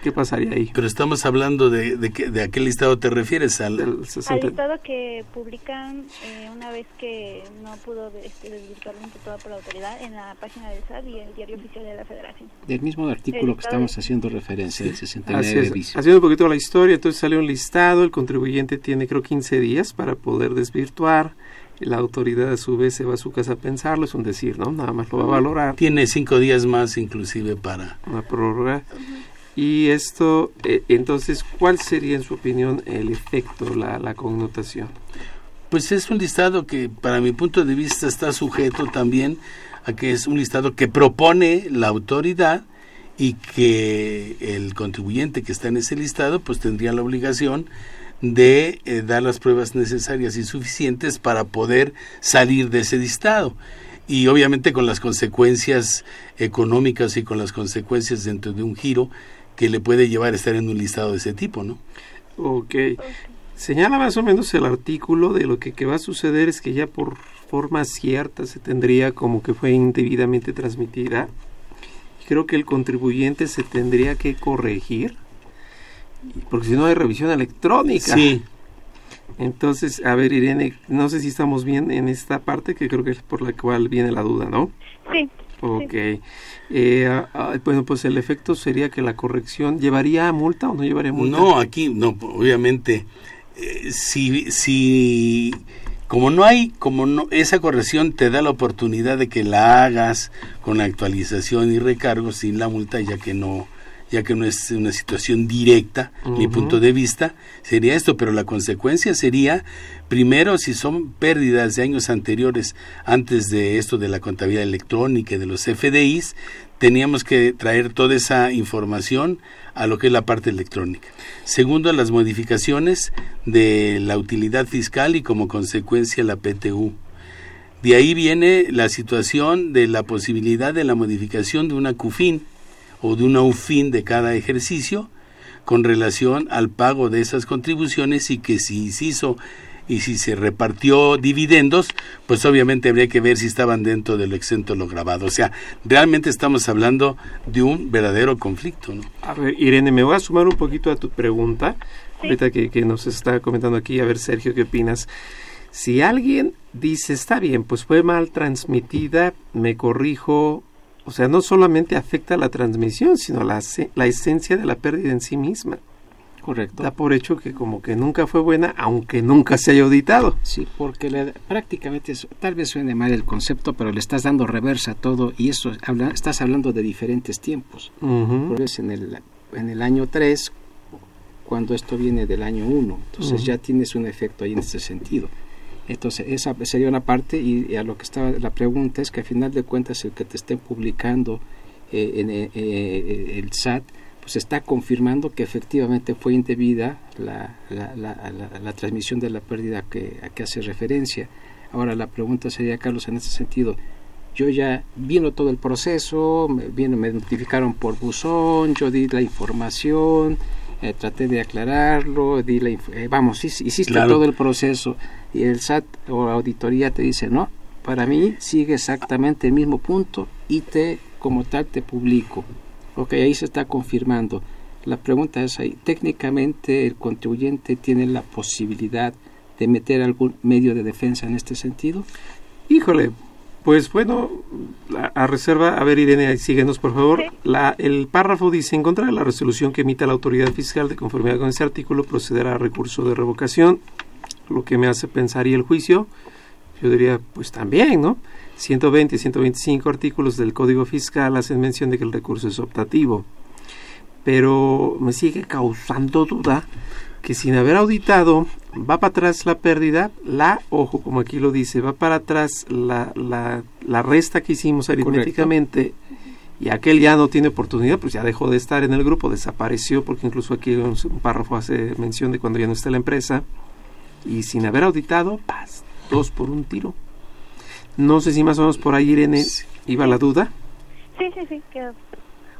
¿qué pasaría ahí? Pero estamos hablando de, de, que, de a qué listado te refieres, al, al listado que publican eh, una vez que no pudo este, desvirtuar un imputado por la autoridad en la página del SAT y el diario oficial de la Federación. Del mismo artículo que estamos de... haciendo referencia, del 69 Así es, Haciendo un poquito la historia, entonces sale un listado, el contribuyente tiene creo 15 días para poder desvirtuar la autoridad a su vez se va a su casa a pensarlo, es un decir, ¿no? Nada más lo va a valorar. Tiene cinco días más inclusive para... Una prórroga. Y esto, eh, entonces, ¿cuál sería en su opinión el efecto, la, la connotación? Pues es un listado que para mi punto de vista está sujeto también a que es un listado que propone la autoridad y que el contribuyente que está en ese listado pues tendría la obligación de eh, dar las pruebas necesarias y suficientes para poder salir de ese listado y obviamente con las consecuencias económicas y con las consecuencias dentro de un giro que le puede llevar a estar en un listado de ese tipo, ¿no? Ok. Señala más o menos el artículo de lo que, que va a suceder es que ya por forma cierta se tendría como que fue indebidamente transmitida. Creo que el contribuyente se tendría que corregir porque si no hay revisión electrónica. Sí. Entonces, a ver, Irene, no sé si estamos bien en esta parte, que creo que es por la cual viene la duda, ¿no? Sí. Ok. Eh, bueno, pues el efecto sería que la corrección llevaría a multa o no llevaría multa. No, aquí, no, obviamente, eh, si, si, como no hay, como no, esa corrección te da la oportunidad de que la hagas con actualización y recargo sin la multa, ya que no, ya que no es una situación directa, mi punto de vista, sería esto, pero la consecuencia sería, primero, si son pérdidas de años anteriores, antes de esto de la contabilidad electrónica y de los FDIs, teníamos que traer toda esa información a lo que es la parte electrónica. Segundo, las modificaciones de la utilidad fiscal y como consecuencia la PTU. De ahí viene la situación de la posibilidad de la modificación de una CUFIN, o de una UFIN de cada ejercicio con relación al pago de esas contribuciones y que si se hizo y si se repartió dividendos, pues obviamente habría que ver si estaban dentro del exento lo grabado. O sea, realmente estamos hablando de un verdadero conflicto. ¿no? A ver, Irene, me voy a sumar un poquito a tu pregunta, ahorita que, que nos está comentando aquí, a ver, Sergio, ¿qué opinas? Si alguien dice, está bien, pues fue mal transmitida, me corrijo, o sea, no solamente afecta la transmisión, sino la, la esencia de la pérdida en sí misma. Correcto. Da por hecho que como que nunca fue buena, aunque nunca se haya auditado. Sí, porque le, prácticamente, tal vez suene mal el concepto, pero le estás dando reversa a todo y eso habla, estás hablando de diferentes tiempos. Uh en el, en el año 3, cuando esto viene del año 1, entonces ya tienes un efecto ahí en ese sentido. Entonces, esa sería una parte y, a lo que estaba la pregunta es que al final de cuentas el que te esté publicando eh, en eh, eh, el SAT, pues está confirmando que efectivamente fue indebida la, la, la, la, transmisión de la pérdida que, a que hace referencia. Ahora la pregunta sería, Carlos, en ese sentido, yo ya vino todo el proceso, me, vino, me notificaron por buzón, yo di la información, eh, traté de aclararlo, di la, vamos, hiciste todo el proceso y el SAT o la auditoría te dice, no, para mí sigue exactamente el mismo punto y te, como tal, te publico. Ok, ahí se está confirmando. La pregunta es ahí, técnicamente el contribuyente tiene la posibilidad de meter algún medio de defensa en este sentido? Híjole, pues bueno, a, reserva, a ver Irene, síguenos por favor. La, el párrafo dice, en contra de la resolución que emita la autoridad fiscal de conformidad con ese artículo, procederá a recurso de revocación, lo que me hace pensar y el juicio, yo diría, pues también, ¿no? 120 y 125 artículos del Código Fiscal hacen mención de que el recurso es optativo, pero me sigue causando duda que sin haber auditado va para atrás la pérdida, la, ojo, como aquí lo dice, va para atrás la, la, la resta que hicimos aritméticamente y aquel ya no tiene oportunidad, pues ya dejó de estar en el grupo, desapareció, porque incluso aquí un, un párrafo hace mención de cuando ya no está la empresa, y sin haber auditado, paz, dos por un tiro. No sé si más o menos por ahí, Irene, iba la duda. Sí, sí, sí, quedó.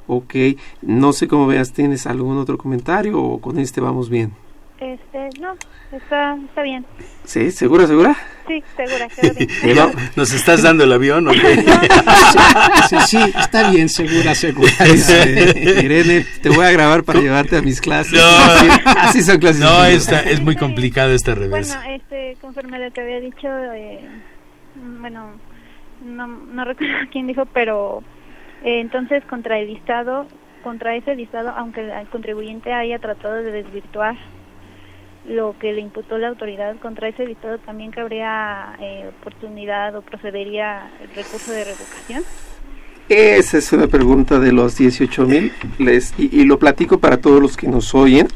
Ok, no sé cómo veas, ¿tienes algún otro comentario o con este vamos bien? Este, no, está, está bien. ¿Sí? ¿Segura, segura? Sí, segura, [LAUGHS] quedó bien. ¿Nos estás dando el avión o qué? Sí, sí, está bien, segura, segura. [LAUGHS] Este, Irene, te voy a grabar para llevarte a mis clases. No, así, así son clases. No, esta, es muy complicado esta reversa. Bueno, este, conforme a lo que había dicho, eh, bueno, no, no recuerdo [LAUGHS] quién dijo, pero eh, entonces contra el listado, contra ese listado, aunque el contribuyente haya tratado de desvirtuar lo que le imputó la autoridad, contra ese listado también cabría eh, oportunidad o procedería el recurso de revocación. Esa es una pregunta de los 18 mil y, y lo platico para todos los que nos oyen.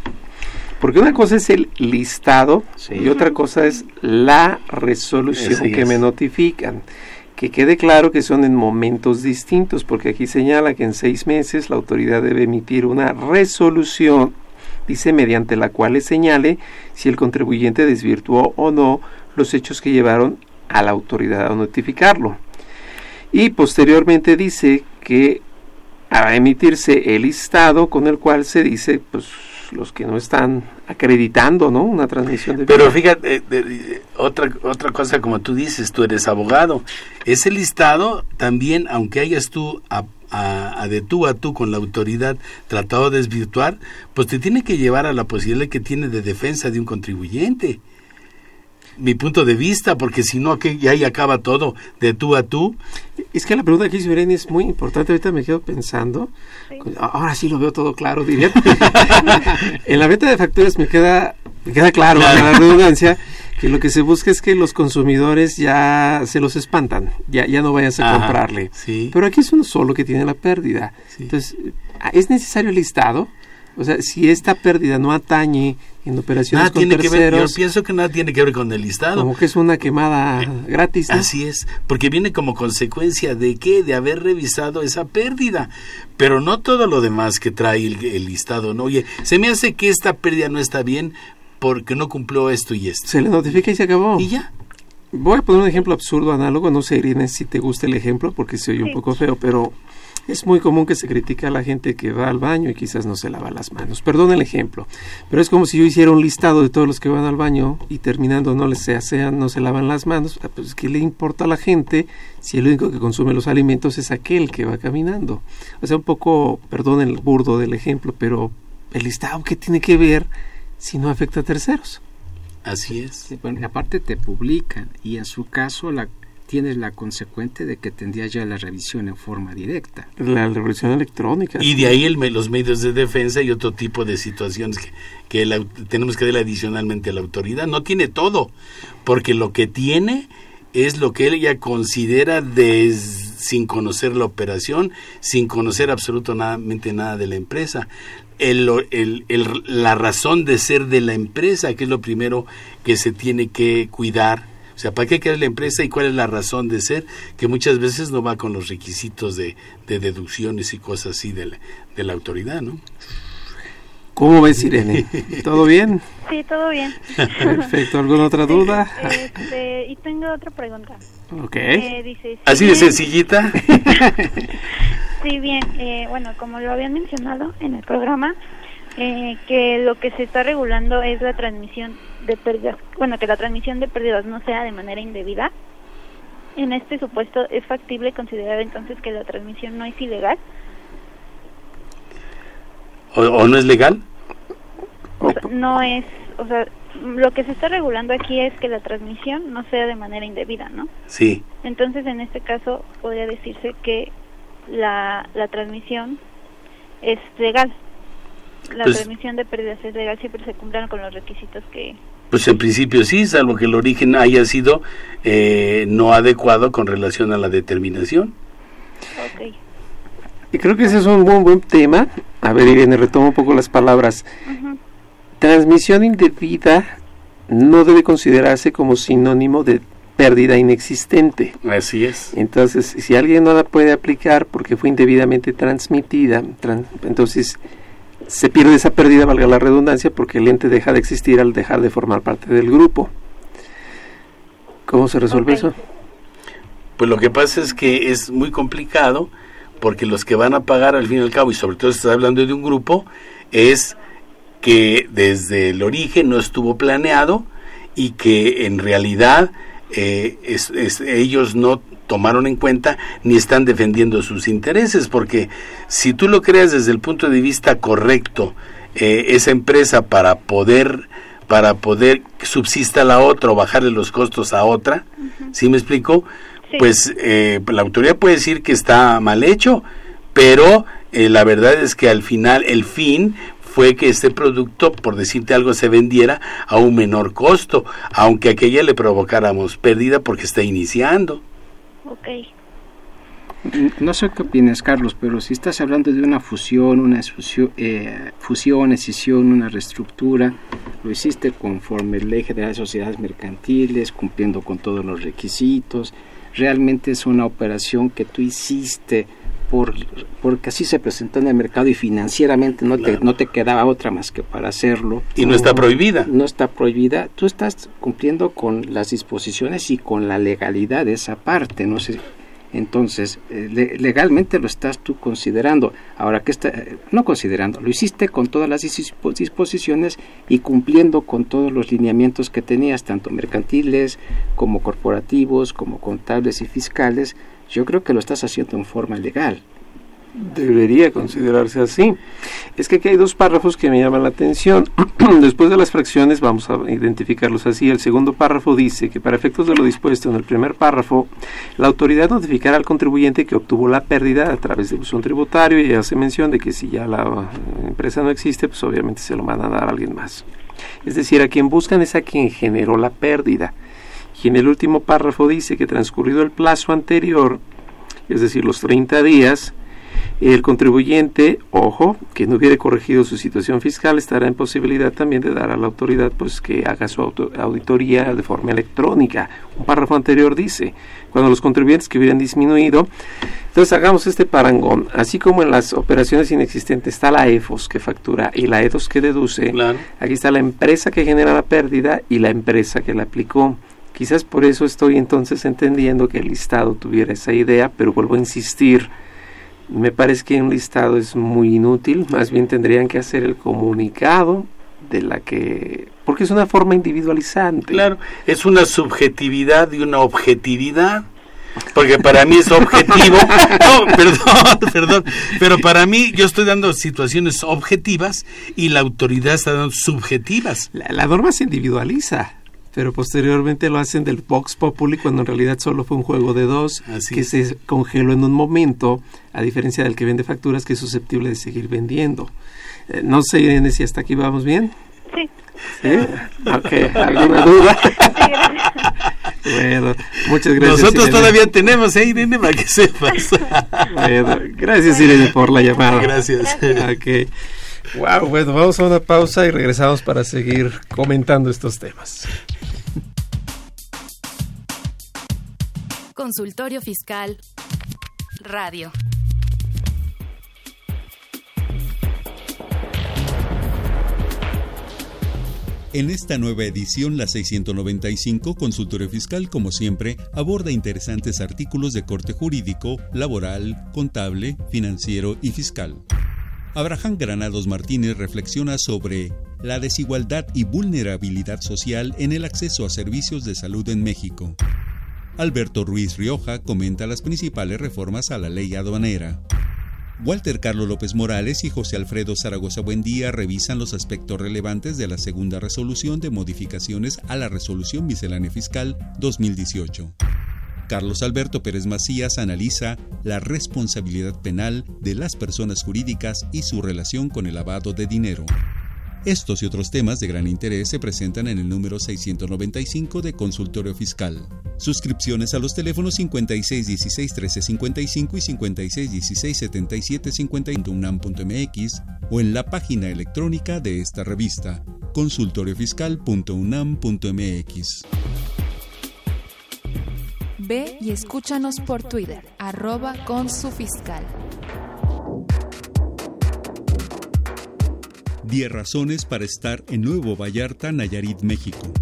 Porque una cosa es el listado y otra cosa es la resolución Así que es. me notifican. Que quede claro que son en momentos distintos, porque aquí señala que en seis meses la autoridad debe emitir una resolución, dice, mediante la cual le señale si el contribuyente desvirtuó o no los hechos que llevaron a la autoridad a notificarlo. Y posteriormente dice que a emitirse el listado con el cual se dice, pues, los que no están acreditando, ¿no? Una transmisión de Pero fíjate, eh, eh, otra, otra cosa como tú dices, tú eres abogado. Ese listado también, aunque hayas tú a, a- a de tú a tú con la autoridad tratado de desvirtuar, pues te tiene que llevar a la posibilidad que tiene de defensa de un contribuyente. Mi punto de vista, porque si no, que ahí acaba todo de tú a tú. Es que la pregunta que hizo Irene es muy importante. Ahorita me quedo pensando. Ahora sí lo veo todo claro, diría. [LAUGHS] en la venta de facturas me queda, me queda claro, Claro. la redundancia, que lo que se busca es que los consumidores ya se los espantan. Ya, ya no vayas a Ajá, comprarle. sí. Pero aquí es uno solo que tiene la pérdida. Entonces, ¿es necesario el listado? O sea, si esta pérdida no atañe en operaciones Nada con tiene que ver, yo terceros, pienso que nada tiene que ver con el listado. como que es una quemada gratis. ¿no? Así es, porque viene como consecuencia de qué? De haber revisado esa pérdida. Pero no todo lo demás que trae el, el listado, ¿no? Oye, se me hace que esta pérdida no está bien porque no cumplió esto y esto. Se le notifica y se acabó. Y ya. Voy a poner un ejemplo absurdo, análogo. No sé, Irene, si te gusta el ejemplo, porque se oye un poco feo, pero es muy común que se critique a la gente que va al baño y quizás no se lava las manos. Perdón el ejemplo, pero es como si yo hiciera un listado de todos los que van al baño y terminando no les se asean, no se lavan las manos. Ah, Pues, ¿qué le importa a la gente si el único que consume los alimentos es aquel que va caminando? O sea, un poco, perdón el burdo del ejemplo, pero el listado, ¿qué tiene que ver si no afecta a terceros? Así es. Sí, bueno, y aparte te publican y en su caso la, tienes la consecuente de que tendría ya la revisión en forma directa. La revolución electrónica. Y de ahí el me- los medios de defensa y otro tipo de situaciones que, que la- tenemos que darle adicionalmente a la autoridad. No tiene todo, porque lo que tiene es lo que ella considera des- sin conocer la operación, sin conocer absolutamente nada de la empresa. El, el- el- la razón de ser de la empresa, que es lo primero que se tiene que cuidar. O sea, ¿para qué queda la empresa y cuál es la razón de ser? Que muchas veces no va con los requisitos de, de deducciones y cosas así de la, de la autoridad, ¿no? ¿Cómo ves, Irene? [LAUGHS] ¿Todo bien? Sí, todo bien. Perfecto. ¿Alguna otra duda? Este, y tengo otra pregunta. Ok. Eh, dice, Así de sencillita. [LAUGHS] Sí, bien. eh, bueno, como lo habían mencionado en el programa, eh, que lo que se está regulando es la transmisión de pérdidas. Bueno, que la transmisión de pérdidas no sea de manera indebida. En este supuesto, ¿es factible considerar entonces que la transmisión no es ilegal? ¿O, o no es legal? O sea, no es, o sea, lo que se está regulando aquí es que la transmisión no sea de manera indebida, ¿no? Sí. Entonces, en este caso, podría decirse que la, la transmisión es legal. La Pues- transmisión de pérdidas es legal, siempre se cumplan con los requisitos que... Pues en principio sí, salvo que el origen haya sido eh, no adecuado con relación a la determinación. Ok. Y creo que ese es un buen, buen tema. A ver, Irene, retomo un poco las palabras. Ujú. Transmisión indebida no debe considerarse como sinónimo de pérdida inexistente. Así es. Entonces, si alguien no la puede aplicar porque fue indebidamente transmitida, tran- entonces se pierde esa pérdida, valga la redundancia, porque el ente deja de existir al dejar de formar parte del grupo. ¿Cómo se resuelve eso? Pues lo que pasa es que es muy complicado porque los que van a pagar al fin y al cabo, y sobre todo si estás hablando de un grupo, es que desde el origen no estuvo planeado y que en realidad eh, ellos no tomaron en cuenta ni están defendiendo sus intereses, porque si tú lo creas desde el punto de vista correcto, eh, esa empresa para poder para poder subsista la otra o bajarle los costos a otra, ¿sí me explico? Pues eh, la autoridad puede decir que está mal hecho, pero eh, la verdad es que al final el fin fue que este producto, por decirte algo, se vendiera a un menor costo, aunque a aquella le provocáramos pérdida porque está iniciando. Ok. No sé qué opinas, Carlos, pero si estás hablando de una fusión, una fusión, eh, fusión, escisión, una reestructura, lo hiciste conforme Ley General de Sociedades Mercantiles, cumpliendo con todos los requisitos. Realmente es una operación que tú hiciste por, porque así se presentó en el mercado y financieramente no, te, no te quedaba otra más que para hacerlo. Y no está prohibida. No está prohibida. Tú estás cumpliendo con las disposiciones y con la legalidad de esa parte. No sé entonces, eh, legalmente lo estás tú considerando. Ahora, que está, eh, no considerando, lo hiciste con todas las disposiciones y cumpliendo con todos los lineamientos que tenías, tanto mercantiles como corporativos, como contables y fiscales. Yo creo que lo estás haciendo en forma legal debería considerarse así. Es que aquí hay dos párrafos que me llaman la atención. [CLEARS THROAT] Después de las fracciones vamos a identificarlos así. El segundo párrafo dice que para efectos de lo dispuesto en el primer párrafo, la autoridad notificará al contribuyente que obtuvo la pérdida a través de un tributario y hace mención de que si ya la empresa no existe, pues obviamente se lo van a dar a alguien más. Es decir, a quien buscan es a quien generó la pérdida. Y en el último párrafo dice que transcurrido el plazo anterior, es decir, los 30 días, el contribuyente, ojo, que no hubiere corregido su situación fiscal, estará en posibilidad también de dar a la autoridad pues que haga su auditoría de forma electrónica. Un párrafo anterior dice, cuando los contribuyentes que hubieran disminuido, entonces hagamos este parangón, así como en las operaciones inexistentes está la EFOS que factura y la EDOS que deduce, aquí está la empresa que genera la pérdida y la empresa que la aplicó. Quizás por eso estoy entonces entendiendo que el listado tuviera esa idea, pero vuelvo a insistir, me parece que un listado es muy inútil, más bien tendrían que hacer el comunicado de la que porque es una forma individualizante. Claro, es una subjetividad y una objetividad. Porque para mí es objetivo. [LAUGHS] No, perdón, [LAUGHS] perdón. Pero para mí yo estoy dando situaciones objetivas y la autoridad está dando subjetivas. la norma se individualiza pero posteriormente lo hacen del Vox Populi cuando en realidad solo fue un juego de dos que se congeló en un momento, a diferencia del que vende facturas que es susceptible de seguir vendiendo. Eh, no sé, Irene, si hasta aquí vamos bien. Sí. ¿Sí? Ok, ¿alguna duda? [LAUGHS] bueno, muchas gracias. Nosotros todavía tenemos, ¿eh, Irene? Para que sepas. bueno, gracias, Irene, por la llamada. Gracias. Ok. Wow, bueno, vamos a una pausa y regresamos para seguir comentando estos temas. Consultorio Fiscal Radio. En esta nueva edición, la 695, Consultorio Fiscal, como siempre, aborda interesantes artículos de corte jurídico, laboral, contable, financiero y fiscal. Abraham Granados Martínez reflexiona sobre la desigualdad y vulnerabilidad social en el acceso a servicios de salud en México. Alberto Ruiz Rioja comenta las principales reformas a la ley aduanera. Walter Carlos López Morales y José Alfredo Zaragoza Buendía revisan los aspectos relevantes de la segunda resolución de modificaciones a la Resolución Miscelánea Fiscal 2018. Carlos Alberto Pérez Macías analiza la responsabilidad penal de las personas jurídicas y su relación con el lavado de dinero. Estos y otros temas de gran interés se presentan en el número 695 de Consultorio Fiscal. Suscripciones a los teléfonos 5616-1355 y 5616-7750 unam.mx o en la página electrónica de esta revista, consultoriofiscal.unam.mx. Ve y escúchanos por Twitter, arroba con su fiscal. 10 razones para estar en Nuevo Vallarta, Nayarit, México.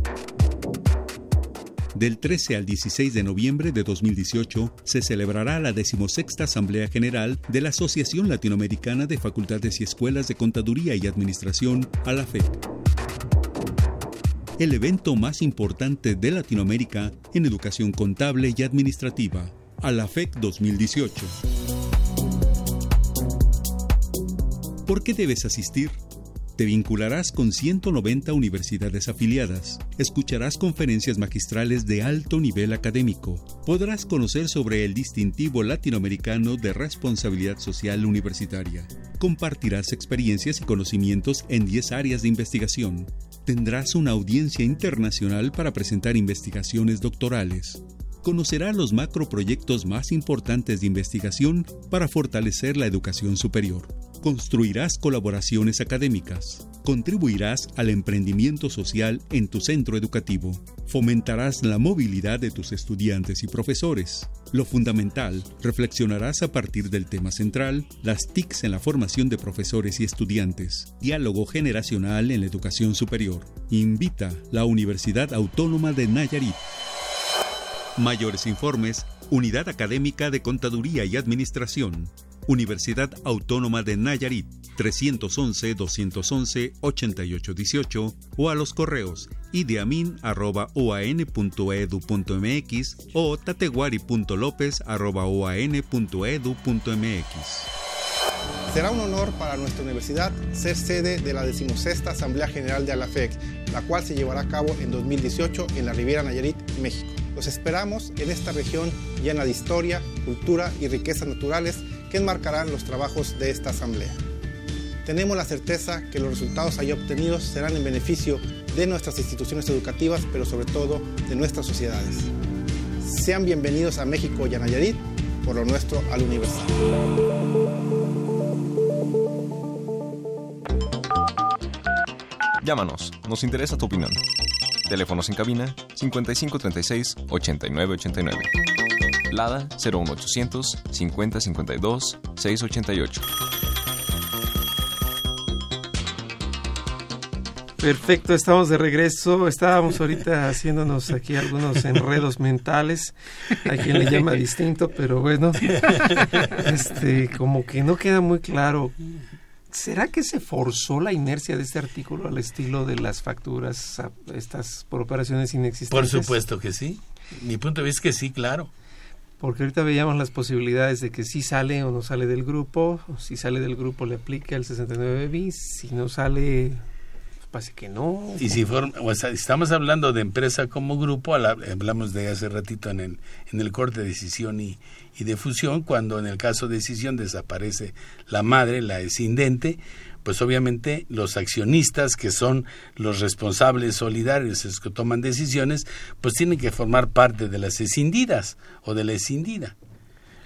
Del 13 al 16 de noviembre de 2018 se celebrará la decimosexta Asamblea General de la Asociación Latinoamericana de Facultades y Escuelas de Contaduría y Administración, ALAFEC. El evento más importante de Latinoamérica en educación contable y administrativa, ALAFEC 2018. ¿Por qué debes asistir? Te vincularás con 190 universidades afiliadas, escucharás conferencias magistrales de alto nivel académico, podrás conocer sobre el distintivo latinoamericano de responsabilidad social universitaria, compartirás experiencias y conocimientos en 10 áreas de investigación, tendrás una audiencia internacional para presentar investigaciones doctorales, conocerá los macroproyectos más importantes de investigación para fortalecer la educación superior construirás colaboraciones académicas, contribuirás al emprendimiento social en tu centro educativo, fomentarás la movilidad de tus estudiantes y profesores. Lo fundamental, reflexionarás a partir del tema central, las TICs en la formación de profesores y estudiantes, diálogo generacional en la educación superior. Invita la Universidad Autónoma de Nayarit. Mayores informes, Unidad Académica de Contaduría y Administración, Universidad Autónoma de Nayarit, 311-211-8818 o a los correos ideamin.oan.edu.mx o tateguari.lopez.oan.edu.mx. Será un honor para nuestra universidad ser sede de la decimosexta Asamblea General de ALAFEC, la cual se llevará a cabo en 2018 en la Riviera Nayarit, México. Los esperamos en esta región llena de historia, cultura y riquezas naturales que enmarcarán los trabajos de esta Asamblea. Tenemos la certeza que los resultados allí obtenidos serán en beneficio de nuestras instituciones educativas, pero sobre todo de nuestras sociedades. Sean bienvenidos a México y a Nayarit, por lo nuestro al universal. Llámanos, nos interesa tu opinión. Teléfonos en cabina 5536 8989. Lada 01800 5052 688. Perfecto, estamos de regreso. Estábamos ahorita haciéndonos aquí algunos enredos mentales. Hay quien le llama distinto, pero bueno, este, como que no queda muy claro. ¿Será que se forzó la inercia de este artículo al estilo de las facturas, estas por operaciones inexistentes? Por supuesto que sí. Mi punto de vista es que sí, claro. Porque ahorita veíamos las posibilidades de que si sale o no sale del grupo, si sale del grupo le aplica el 69 bis, si no sale, parece que no. Y si estamos hablando de empresa como grupo, hablamos de hace ratito en el, en el corte de decisión y, y de fusión, cuando en el caso de decisión desaparece la madre, la escindente, pues obviamente los accionistas, que son los responsables solidarios, los que toman decisiones, pues tienen que formar parte de las escindidas o de la escindida.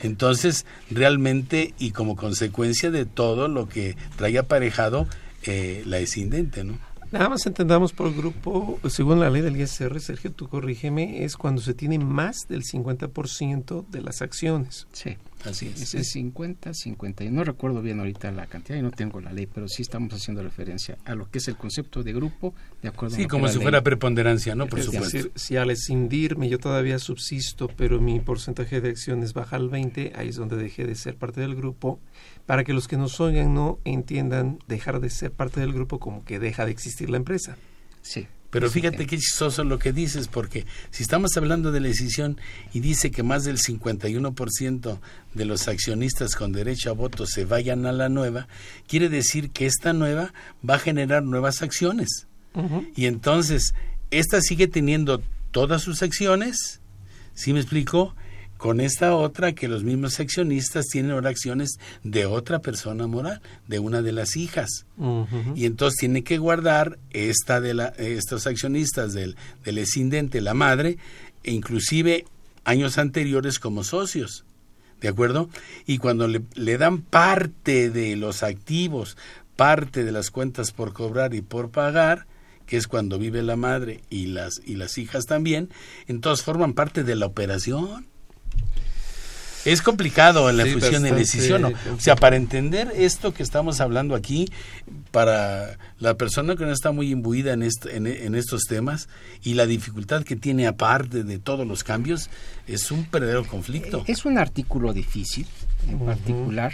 Entonces, realmente, y como consecuencia de todo lo que trae aparejado eh, la escindente, ¿no? Nada más entendamos por grupo, según la ley del ISR, Sergio, tú corrígeme, es cuando se tiene más del 50% de las acciones. Sí. Así es. Es 50, 50. Y no recuerdo bien ahorita la cantidad y no tengo la ley, pero sí estamos haciendo referencia a lo que es el concepto de grupo, de acuerdo Sí, como si fuera preponderancia, ¿no? Por supuesto. Decir, si al escindirme yo todavía subsisto, pero mi porcentaje de acciones baja al 20, ahí es donde dejé de ser parte del grupo. Para que los que nos oigan no entiendan dejar de ser parte del grupo como que deja de existir la empresa. Sí. Pero fíjate qué chistoso lo que dices, porque si estamos hablando de la decisión y dice que más del 51% de los accionistas con derecho a voto se vayan a la nueva, quiere decir que esta nueva va a generar nuevas acciones. Y entonces, esta sigue teniendo todas sus acciones, ¿sí me explico? Con esta otra que los mismos accionistas tienen ahora acciones de otra persona moral, de una de las hijas. Y entonces tiene que guardar esta de la, estos accionistas del, del escindente, la madre, e inclusive años anteriores como socios. ¿De acuerdo? Y cuando le, le dan parte de los activos, parte de las cuentas por cobrar y por pagar, que es cuando vive la madre y las, y las hijas también, entonces forman parte de la operación. Es complicado la Sí, fusión y decisión. ¿no? O sea, para entender esto que estamos hablando aquí, para la persona que no está muy imbuida en, est- en, en estos temas y la dificultad que tiene aparte de todos los cambios, es un verdadero conflicto. Es un artículo difícil, en particular,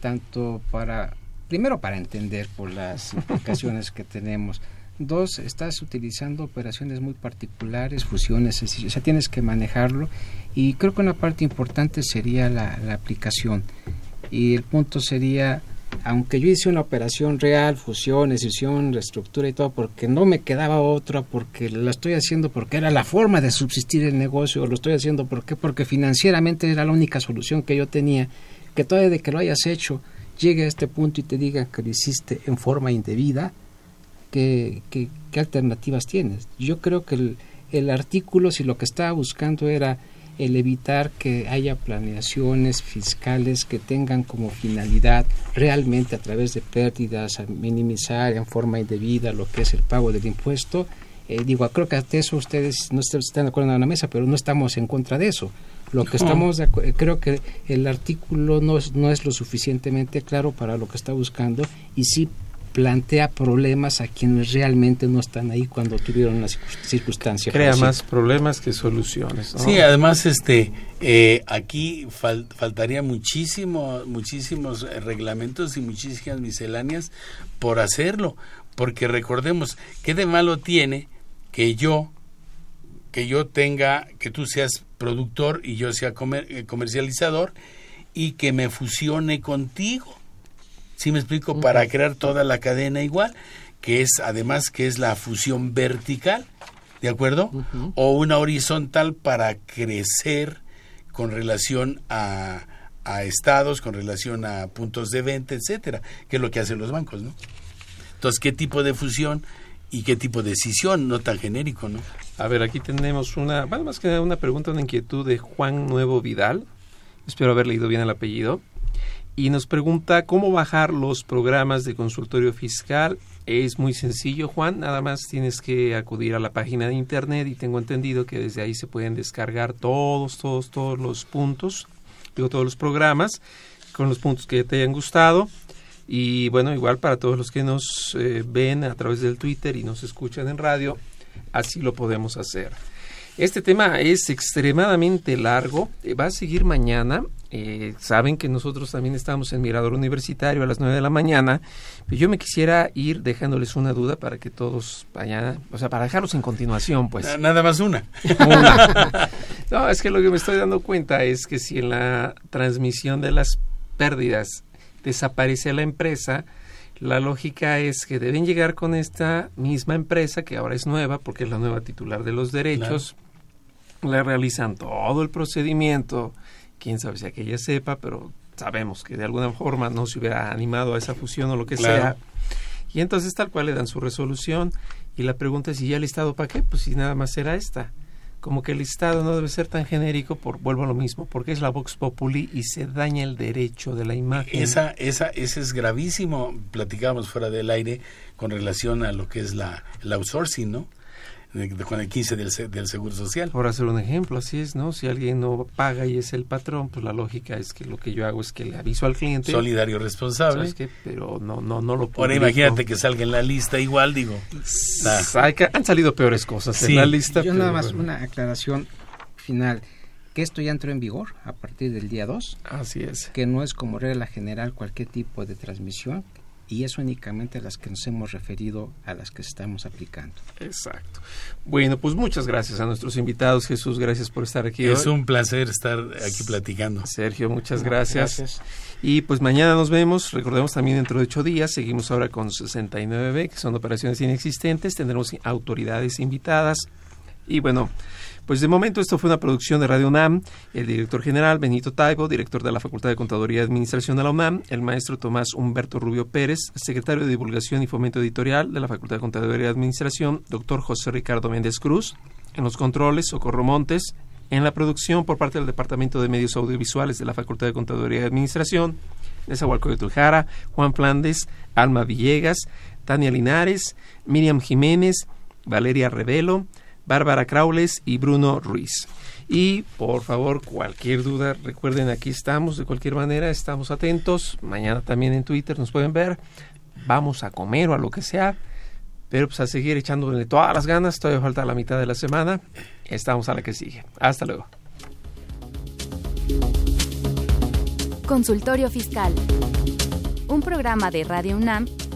tanto para, primero para entender por las implicaciones que tenemos. Dos, estás utilizando operaciones muy particulares, fusiones, es decir, o sea, tienes que manejarlo. Y creo que una parte importante sería la, aplicación. Y el punto sería, aunque yo hice una operación real, fusión, escisión, reestructura y todo, porque no me quedaba otra, porque la estoy haciendo porque era la forma de subsistir el negocio, lo estoy haciendo porque, porque financieramente era la única solución que yo tenía, que todavía de que lo hayas hecho, llegue a este punto y te diga que lo hiciste en forma indebida, ¿qué, qué, qué alternativas tienes? Yo creo que el, el artículo, si lo que estaba buscando era el evitar que haya planeaciones fiscales que tengan como finalidad realmente a través de pérdidas, a minimizar en forma indebida lo que es el pago del impuesto. Eh, digo, creo que hasta eso ustedes no est- están de acuerdo en la mesa, pero no estamos en contra de eso. Lo que No. estamos, de creo que el artículo no es, no es lo suficientemente claro para lo que está buscando y sí plantea problemas a quienes realmente no están ahí cuando tuvieron una circun- circunstancia. Crea parecida. más problemas que soluciones. ¿no? Sí, además este eh, aquí fal- faltaría muchísimo, muchísimos reglamentos y muchísimas misceláneas por hacerlo, porque recordemos qué de malo tiene que yo que yo tenga que tú seas productor y yo sea comer- eh, comercializador y que me fusione contigo. ¿Sí me explico? Para crear toda la cadena igual, que es además que es la fusión vertical, ¿de acuerdo? O una horizontal para crecer con relación a, a estados, con relación a puntos de venta, etcétera, que es lo que hacen los bancos, ¿no? Entonces, ¿qué tipo de fusión y qué tipo de decisión? No tan genérico, ¿no? A ver, aquí tenemos una, bueno, más que nada una pregunta, una inquietud de Juan Nuevo Vidal. Espero haber leído bien el apellido. Y nos pregunta cómo bajar los programas de consultorio fiscal. Es muy sencillo, Juan. Nada más tienes que acudir a la página de internet y tengo entendido que desde ahí se pueden descargar todos, todos, todos los puntos, digo, todos los programas con los puntos que te hayan gustado. Y bueno, igual para todos los que nos eh, ven a través del Twitter y nos escuchan en radio, así lo podemos hacer. Este tema es extremadamente largo, eh, va a seguir mañana. Eh, saben que nosotros también estamos en Mirador Universitario a las 9 de la mañana, pero yo me quisiera ir dejándoles una duda para que todos vayan, o sea, para dejarlos en continuación, pues. Na- Nada más una. [LAUGHS] Una. No, es que lo que me estoy dando cuenta es que si en la transmisión de las pérdidas desaparece la empresa, la lógica es que deben llegar con esta misma empresa, que ahora es nueva, porque es la nueva titular de los derechos, le realizan todo el procedimiento, quién sabe si aquella sepa, pero sabemos que de alguna forma no se hubiera animado a esa fusión o lo que Claro. sea. Y entonces tal cual le dan su resolución y la pregunta es, ¿y ya el Estado para qué? Pues si nada más será esta. Como que el Estado no debe ser tan genérico, por, vuelvo a lo mismo, porque es la Vox Populi y se daña el derecho de la imagen. Esa, esa, ese es gravísimo. Platicábamos fuera del aire con relación a lo que es la, el outsourcing, ¿no? De- de- con el 15 del, del Seguro Social. Por hacer un ejemplo, así es, ¿no? Si alguien no paga y es el patrón, pues la lógica es que lo que yo hago es que le aviso al cliente. Solidario responsable. ¿Sabes qué? Pero no, no, no lo Ahora publico. imagínate que salga en la lista igual, digo. Nah. Han salido peores cosas Sí. en la lista. Yo nada más bueno. una aclaración final, que esto ya entró en vigor a partir del día 2. Así es. Que no es como regla general cualquier tipo de transmisión y es únicamente las que nos hemos referido a las que estamos aplicando. Exacto. Bueno, pues muchas gracias a nuestros invitados. Jesús, gracias por estar aquí Es hoy. un placer estar aquí platicando. Sergio, muchas No, gracias. gracias. Y pues mañana nos vemos. Recordemos también dentro de ocho días. Seguimos ahora con 69B, que son operaciones inexistentes. Tendremos autoridades invitadas. Y bueno, pues de momento esto fue una producción de Radio UNAM. El director general Benito Taibo, director de la Facultad de Contaduría y Administración de la UNAM. El maestro Tomás Humberto Rubio Pérez, secretario de Divulgación y Fomento Editorial de la Facultad de Contaduría y Administración. Doctor José Ricardo Méndez Cruz. En los controles, Socorro Montes. En la producción, por parte del Departamento de Medios Audiovisuales de la Facultad de Contaduría y Administración, Nezahualcóyotl Jara, Juan Flandes, Alma Villegas, Tania Linares, Miriam Jiménez, Valeria Revelo, Bárbara Craules y Bruno Ruiz. Y por favor, cualquier duda, recuerden, aquí estamos de cualquier manera, estamos atentos. Mañana también en Twitter nos pueden ver. Vamos a comer o a lo que sea. Pero pues a seguir echándole todas las ganas. Todavía falta la mitad de la semana. Estamos a la que sigue. Hasta luego. Consultorio Fiscal. Un programa de Radio UNAM